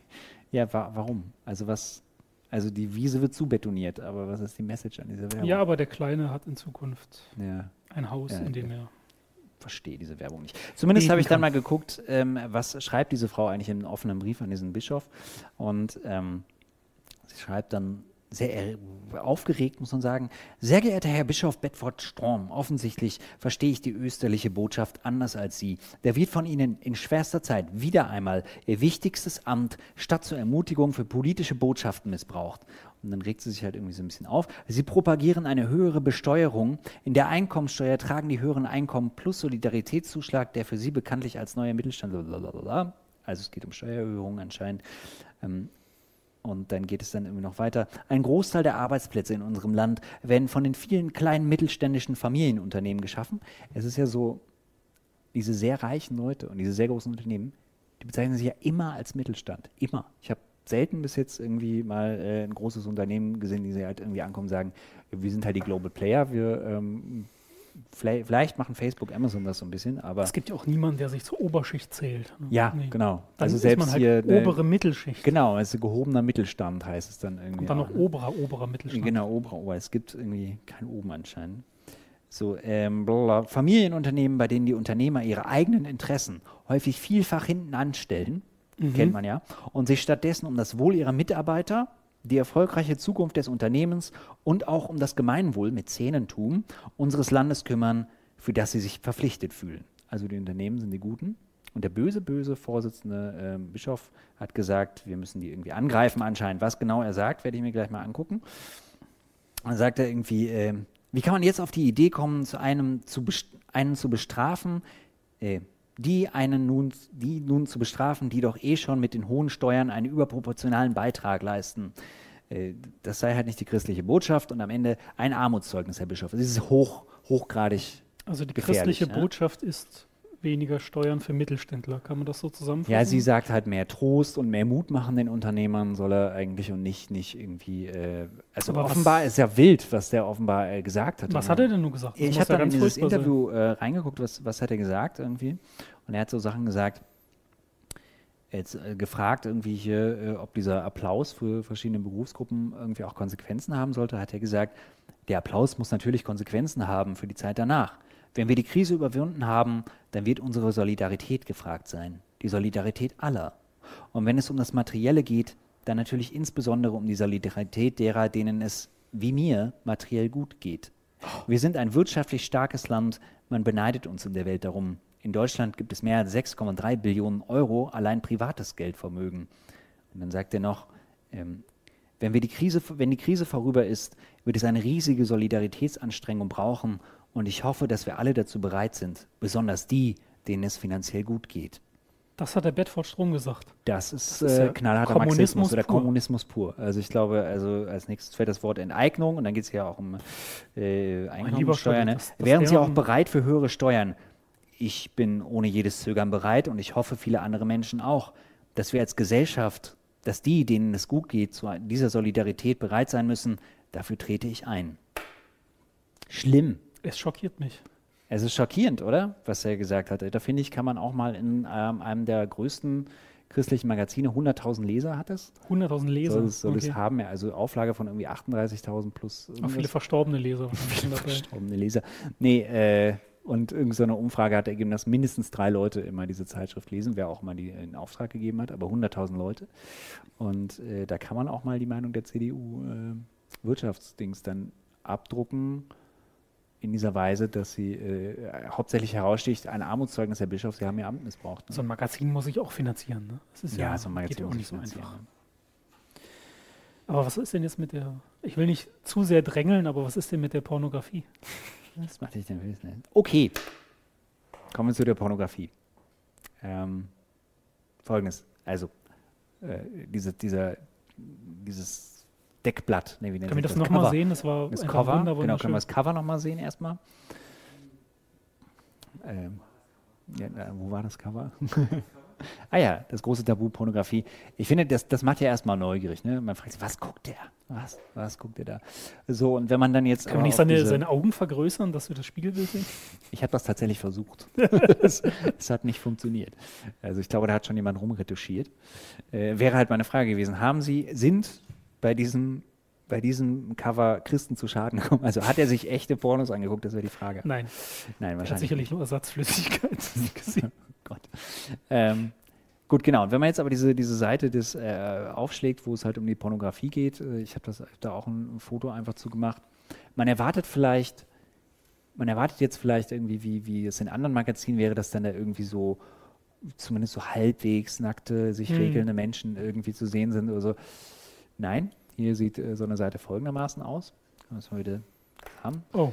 ja, wa warum? Also was? Also die Wiese wird zubetoniert, aber was ist die Message an dieser Werbung? Ja, aber der Kleine hat in Zukunft ja ein Haus, Ja, in dem er. verstehe diese Werbung nicht. Zumindest habe ich dann mal geguckt, ähm, was schreibt diese Frau eigentlich in einem offenen Brief an diesen Bischof. Und ähm, sie schreibt dann sehr er- aufgeregt, muss man sagen. Sehr geehrter Herr Bischof Bedford Storm, offensichtlich verstehe ich die österliche Botschaft anders als Sie. Da wird von Ihnen in schwerster Zeit wieder einmal Ihr wichtigstes Amt statt zur Ermutigung für politische Botschaften missbraucht. Und dann regt sie sich halt irgendwie so ein bisschen auf. Sie propagieren eine höhere Besteuerung. In der Einkommensteuer tragen die höheren Einkommen plus Solidaritätszuschlag, der für sie bekanntlich als neuer Mittelstand. Blablabla. Also es geht um Steuererhöhungen anscheinend. Ähm, und dann geht es dann irgendwie noch weiter. Ein Großteil der Arbeitsplätze in unserem Land werden von den vielen kleinen mittelständischen Familienunternehmen geschaffen. Es ist ja so, diese sehr reichen Leute und diese sehr großen Unternehmen, die bezeichnen sich ja immer als Mittelstand. Immer. Ich habe selten bis jetzt irgendwie mal äh, ein großes Unternehmen gesehen, die halt irgendwie ankommen und sagen, wir sind halt die Global Player, wir ähm, vielleicht, machen Facebook, Amazon das so ein bisschen, aber. Es gibt ja auch niemanden, der sich zur Oberschicht zählt. Ne? Ja, nee. genau. Dann also selbst man halt hier. Obere ne, Mittelschicht. Genau, also gehobener Mittelstand heißt es dann irgendwie. Und dann noch ne? oberer, oberer Mittelstand. Genau, oberer, oberer. Es gibt irgendwie kein Oben anscheinend. So, ähm, Familienunternehmen, bei denen die Unternehmer ihre eigenen Interessen häufig vielfach hinten anstellen, mhm. kennt man ja, und sich stattdessen um das Wohl ihrer Mitarbeiter, die erfolgreiche Zukunft des Unternehmens und auch um das Gemeinwohl mit Zähnentum unseres Landes kümmern, für das sie sich verpflichtet fühlen. Also die Unternehmen sind die Guten. Und der böse, böse Vorsitzende äh, Bischof hat gesagt, wir müssen die irgendwie angreifen anscheinend. Was genau er sagt, werde ich mir gleich mal angucken. Dann sagt er irgendwie, äh, wie kann man jetzt auf die Idee kommen, zu einem zu einen zu bestrafen, äh, die einen nun, die nun zu bestrafen, die doch eh schon mit den hohen Steuern einen überproportionalen Beitrag leisten? Äh, das sei halt nicht die christliche Botschaft und am Ende ein Armutszeugnis, Herr Bischof. Es ist hoch, hochgradig. Also die christliche ne? Botschaft ist weniger Steuern für Mittelständler. Kann man das so zusammenfassen? Ja, sie sagt halt mehr Trost und mehr Mut machen den Unternehmern soll er eigentlich und nicht, nicht irgendwie. Äh, also Aber offenbar ist ja wild, was der offenbar äh, gesagt hat. Was hat er denn nur gesagt? Das ich habe dann in dieses Interview äh, reingeguckt, was, was hat er gesagt irgendwie. Und er hat so Sachen gesagt, jetzt äh, gefragt irgendwie hier, äh, ob dieser Applaus für verschiedene Berufsgruppen irgendwie auch Konsequenzen haben sollte, hat er gesagt, der Applaus muss natürlich Konsequenzen haben für die Zeit danach. Wenn wir die Krise überwunden haben, dann wird unsere Solidarität gefragt sein. Die Solidarität aller. Und wenn es um das Materielle geht, dann natürlich insbesondere um die Solidarität derer, denen es, wie mir, materiell gut geht. Wir sind ein wirtschaftlich starkes Land, man beneidet uns in der Welt darum. In Deutschland gibt es mehr als 6,3 Billionen Euro allein privates Geldvermögen. Und dann sagt er noch, ähm, wenn, wir die Krise, wenn die Krise vorüber ist, wird es eine riesige Solidaritätsanstrengung brauchen, und ich hoffe, dass wir alle dazu bereit sind, besonders die, denen es finanziell gut geht. Das hat der Bedford Strom gesagt. Das ist, das ist äh, knallharter Marxismus oder pur. Kommunismus pur. Also ich glaube, also als nächstes fällt das Wort Enteignung und dann geht es ja auch um äh, Einkommenssteuer. Ne? Wären Sie auch bereit für höhere Steuern? Ich bin ohne jedes Zögern bereit und ich hoffe, viele andere Menschen auch, dass wir als Gesellschaft, dass die, denen es gut geht, zu dieser Solidarität bereit sein müssen. Dafür trete ich ein. Schlimm, es schockiert mich. Es ist schockierend, oder? Was er gesagt hat. Da finde ich, kann man auch mal in ähm, einem der größten christlichen Magazine, 100.000 Leser hat es. 100.000 Leser? Soll es, soll okay. es haben, ja. Also Auflage von irgendwie 38.000 plus. Auch viele verstorbene Leser. viele verstorbene Leser. Nee, äh, und irgendeine so Umfrage hat ergeben, dass mindestens drei Leute immer diese Zeitschrift lesen, wer auch mal die in Auftrag gegeben hat, aber 100.000 Leute. Und äh, da kann man auch mal die Meinung der CDU äh, dann abdrucken in dieser Weise, dass sie äh, hauptsächlich heraussticht, ein Armutszeugnis der Bischof, sie haben ihr Amt missbraucht. Ne? So ein Magazin muss ich auch finanzieren, ne? ja, ja, so ein Magazin muss auch nicht so einfach. Ne? Aber was ist denn jetzt mit der, ich will nicht zu sehr drängeln, aber was ist denn mit der Pornografie? Das macht dich denn wissen. Okay, kommen wir zu der Pornografie. Ähm, Folgendes, also äh, diese, dieser, dieses Deckblatt. Nee, Können wir das, das nochmal sehen? Das war das Cover. Genau, können wir das Cover nochmal sehen erstmal? Ähm, ja, wo war das Cover? ah ja, das große Tabu Pornografie. Ich finde, das, das macht ja erstmal neugierig. Ne? Man fragt sich, was guckt der? Was, was guckt der da? So, und wenn man dann jetzt. Kann man nicht seine, seine Augen vergrößern, dass wir das Spiegelbild sehen? Ich habe das tatsächlich versucht. Es hat nicht funktioniert. Also ich glaube, da hat schon jemand rumretuschiert. Äh, wäre halt meine Frage gewesen, haben Sie, sind bei diesem, bei diesem Cover Christen zu Schaden kommen? Also hat er sich echte Pornos angeguckt? Das wäre die Frage. Nein. Nein, wahrscheinlich. Er hat sicherlich nur Ersatzflüssigkeit gesehen. oh Gott. Ähm, Gut, genau. Und wenn man jetzt aber diese, diese Seite des, äh, aufschlägt, wo es halt um die Pornografie geht, äh, ich habe da auch ein Foto einfach zu gemacht, man erwartet vielleicht, man erwartet jetzt vielleicht irgendwie, wie, wie es in anderen Magazinen wäre, dass dann da irgendwie so, zumindest so halbwegs nackte, sich hm. regelnde Menschen irgendwie zu sehen sind oder so. Nein, Hier sieht äh, so eine Seite folgendermaßen aus. Müssen wir wieder haben. Oh,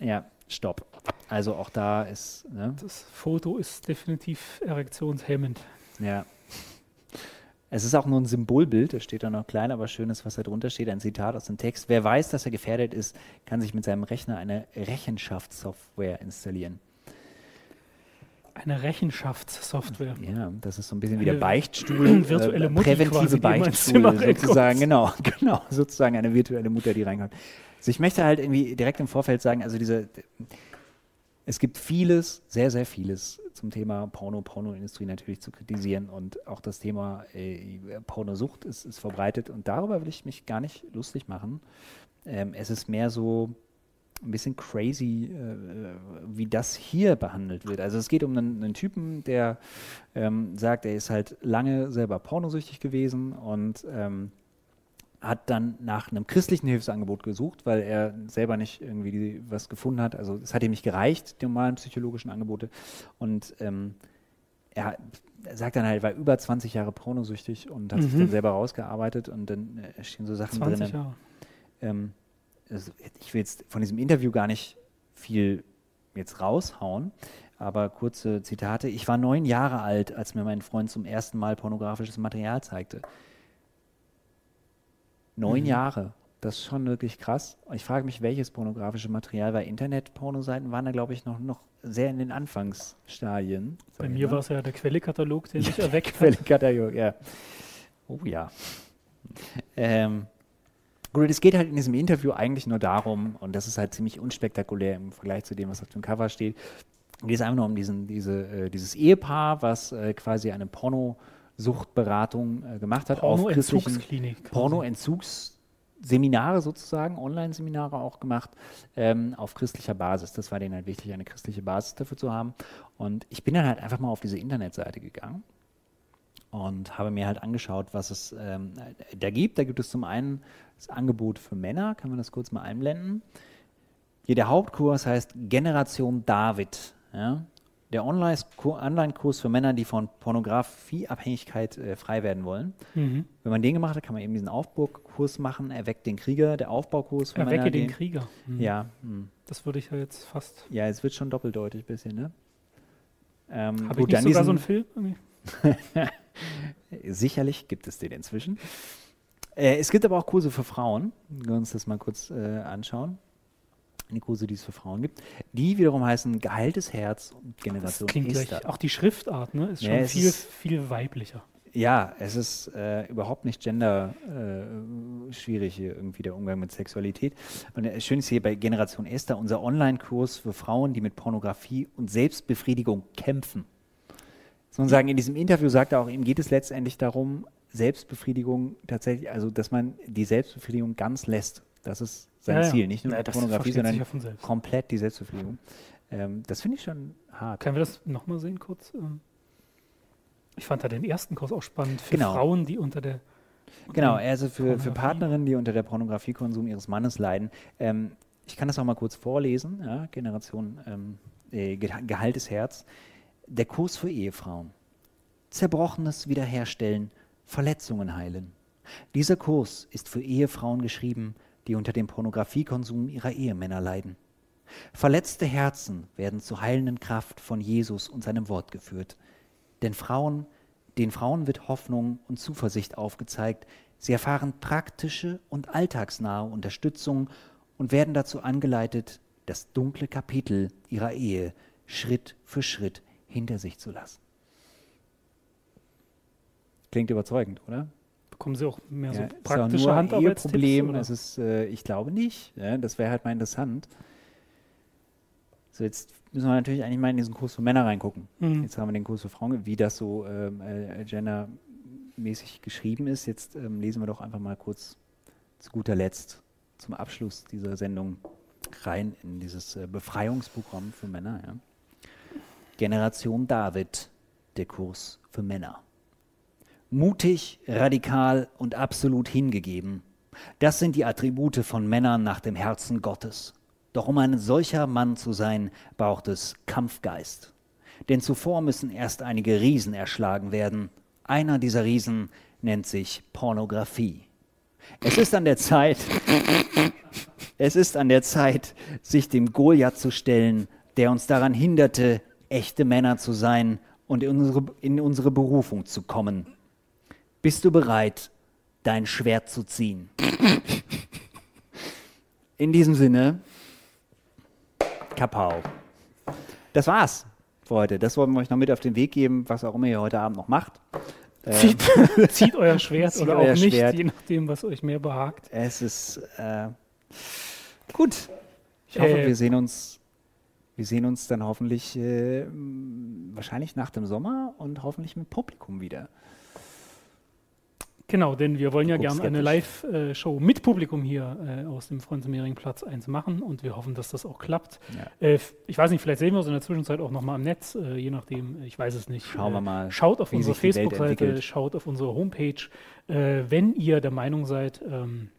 Ja, stopp. Also auch da ist, ne? das Foto ist definitiv erektionshemmend. Ja. Es ist auch nur ein Symbolbild, da steht da noch klein, aber schönes, was da drunter steht, ein Zitat aus dem Text. Wer weiß, dass er gefährdet ist, kann sich mit seinem Rechner eine Rechenschaftssoftware installieren. Eine Rechenschaftssoftware. Ja, das ist so ein bisschen wie der Beichtstuhl, virtuelle äh, quasi, präventive ins Beichtstuhl sozusagen, genau, genau, sozusagen eine virtuelle Mutter, die reinkommt. Also ich möchte halt irgendwie direkt im Vorfeld sagen, also diese, es gibt vieles, sehr, sehr vieles zum Thema Porno, Pornoindustrie natürlich zu kritisieren und auch das Thema äh, Pornosucht ist, ist verbreitet und darüber will ich mich gar nicht lustig machen. Ähm, es ist mehr so ein bisschen crazy, äh, wie das hier behandelt wird. Also es geht um einen, einen Typen, der ähm, sagt, er ist halt lange selber pornosüchtig gewesen und ähm, hat dann nach einem christlichen Hilfsangebot gesucht, weil er selber nicht irgendwie die, was gefunden hat. Also es hat ihm nicht gereicht, die normalen psychologischen Angebote. Und ähm, er, sagt dann halt, er war über 20 Jahre pornosüchtig und hat sich Mhm. dann selber rausgearbeitet und dann äh, stehen so Sachen 20 drin. Jahre. Ähm, also ich will jetzt von diesem Interview gar nicht viel jetzt raushauen, aber kurze Zitate. Ich war neun Jahre alt, als mir mein Freund zum ersten Mal pornografisches Material zeigte. Neun Mhm. Jahre, das ist schon wirklich krass. Ich frage mich, welches pornografische Material, weil Internet-Pornoseiten waren da, glaube ich, noch, noch sehr in den Anfangsstadien. Bei mir mal. war es ja der Quellekatalog, den ich erweckt habe. Völlig Katalog, ja. Oh ja. Ähm, gut, es geht halt in diesem Interview eigentlich nur darum, und das ist halt ziemlich unspektakulär im Vergleich zu dem, was auf dem Cover steht. Es geht einfach nur um diesen, diese, äh, dieses Ehepaar, was äh, quasi eine Pornosuchtberatung äh, gemacht hat Pornoentzugsklinik. quasi. Pornoentzugsseminare sozusagen, Online-Seminare auch gemacht, ähm, auf christlicher Basis. Das war denen halt wichtig, eine christliche Basis dafür zu haben. Und ich bin dann halt einfach mal auf diese Internetseite gegangen und habe mir halt angeschaut, was es ähm, da gibt. Da gibt es zum einen das Angebot für Männer, kann man das kurz mal einblenden. Hier der Hauptkurs heißt Generation David. Ja? Der Online-Ku- Online-Kurs für Männer, die von Pornografieabhängigkeit äh, frei werden wollen. Mhm. Wenn man den gemacht hat, kann man eben diesen Aufbaukurs machen, erweckt den Krieger, der Aufbaukurs für Erwecke Männer. den die- Krieger. Mhm. Ja, hm. Das würde ich ja jetzt fast. ja, es wird schon doppeldeutig ein bisschen, ne? Ähm, Habe ich nicht sogar so einen Film? Sicherlich gibt es den inzwischen. Äh, es gibt aber auch Kurse für Frauen. Wenn wir uns das mal kurz äh, anschauen. Die Kurse, die es für Frauen gibt. Die wiederum heißen Geheiltes Herz und Das Generation klingt gleich. Esther. Auch die Schriftart ne, ist Ja, schon es viel, ist- viel weiblicher. Ja, es ist äh, überhaupt nicht gender äh, schwierig hier irgendwie der Umgang mit Sexualität. Und äh, schön ist hier bei Generation Esther unser Online-Kurs für Frauen, die mit Pornografie und Selbstbefriedigung kämpfen. Sagen, in diesem Interview sagt er auch, ihm geht es letztendlich darum, Selbstbefriedigung tatsächlich, also dass man die Selbstbefriedigung ganz lässt. Das ist sein Ja, ja. Ziel, nicht nur Ja, die Pornografie, sondern komplett die Selbstbefriedigung. Ähm, das finde ich schon hart. Können wir das nochmal sehen kurz? Ähm, Ich fand da den ersten Kurs auch spannend für Genau. Frauen, die unter der. Genau, also für, für Partnerinnen, die unter der Pornografiekonsum ihres Mannes leiden. Ähm, ich kann das auch mal kurz vorlesen. Ja, Generation ähm, äh, Ge- Gehaltes Herz. Der Kurs für Ehefrauen. Zerbrochenes wiederherstellen, Verletzungen heilen. Dieser Kurs ist für Ehefrauen geschrieben, die unter dem Pornografiekonsum ihrer Ehemänner leiden. Verletzte Herzen werden zur heilenden Kraft von Jesus und seinem Wort geführt. Denn Frauen, den Frauen wird Hoffnung und Zuversicht aufgezeigt. Sie erfahren praktische und alltagsnahe Unterstützung und werden dazu angeleitet, das dunkle Kapitel ihrer Ehe Schritt für Schritt hinter sich zu lassen. Klingt überzeugend, oder? Bekommen sie auch mehr Ja, so praktische oder? Es ist, äh, ich glaube nicht. Ja, das wäre halt mal interessant. So, jetzt müssen wir natürlich eigentlich mal in diesen Kurs für Männer reingucken. Mhm. Jetzt haben wir den Kurs für Frauen, wie das so ähm, äh, gendermäßig geschrieben ist. Jetzt ähm, lesen wir doch einfach mal kurz zu guter Letzt zum Abschluss dieser Sendung rein in dieses äh, Befreiungsprogramm für Männer. Ja. Generation David, der Kurs für Männer. Mutig, radikal und absolut hingegeben. Das sind die Attribute von Männern nach dem Herzen Gottes. Doch um ein solcher Mann zu sein, braucht es Kampfgeist. Denn zuvor müssen erst einige Riesen erschlagen werden. Einer dieser Riesen nennt sich Pornografie. Es ist an der Zeit, es ist an der Zeit, sich dem Goliath zu stellen, der uns daran hinderte, echte Männer zu sein und in unsere, in unsere Berufung zu kommen. Bist du bereit, dein Schwert zu ziehen? In diesem Sinne, Kapau. Das war's für heute. Das wollen wir euch noch mit auf den Weg geben, was auch immer ihr heute Abend noch macht. Zieht, zieht euer Schwert Zieht oder euer auch nicht, Schwert. je nachdem, was euch mehr behagt. Es ist äh, gut. Ich hoffe, Äh, wir sehen uns. Wir sehen uns dann hoffentlich äh, wahrscheinlich nach dem Sommer und hoffentlich mit Publikum wieder. Genau, denn wir wollen ja gerne eine. Live-Show mit Publikum hier äh, aus dem Franz-Mehring-Platz 1 machen und wir hoffen, dass das auch klappt. Ja. Äh, ich weiß nicht, vielleicht sehen wir uns in der Zwischenzeit auch nochmal am Netz, äh, je nachdem, ich weiß es nicht. Schauen wir Äh, mal, Schaut auf unsere Facebook-Seite, schaut auf unsere Homepage. Äh, wenn ihr der Meinung seid, ähm,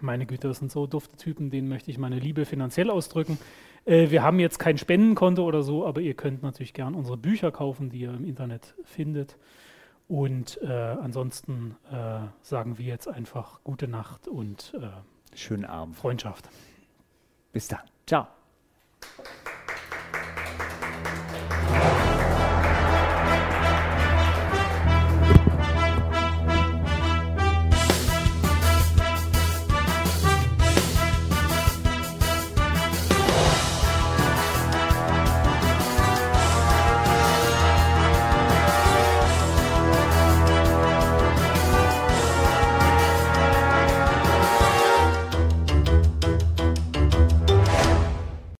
meine Güte, das sind so dufte Typen, denen möchte ich meine Liebe finanziell ausdrücken. Äh, wir haben jetzt kein Spendenkonto oder so, aber ihr könnt natürlich gern unsere Bücher kaufen, die ihr im Internet findet. Und äh, ansonsten äh, sagen wir jetzt einfach gute Nacht und äh, Schönen Abend. Freundschaft. Bis dann. Ciao.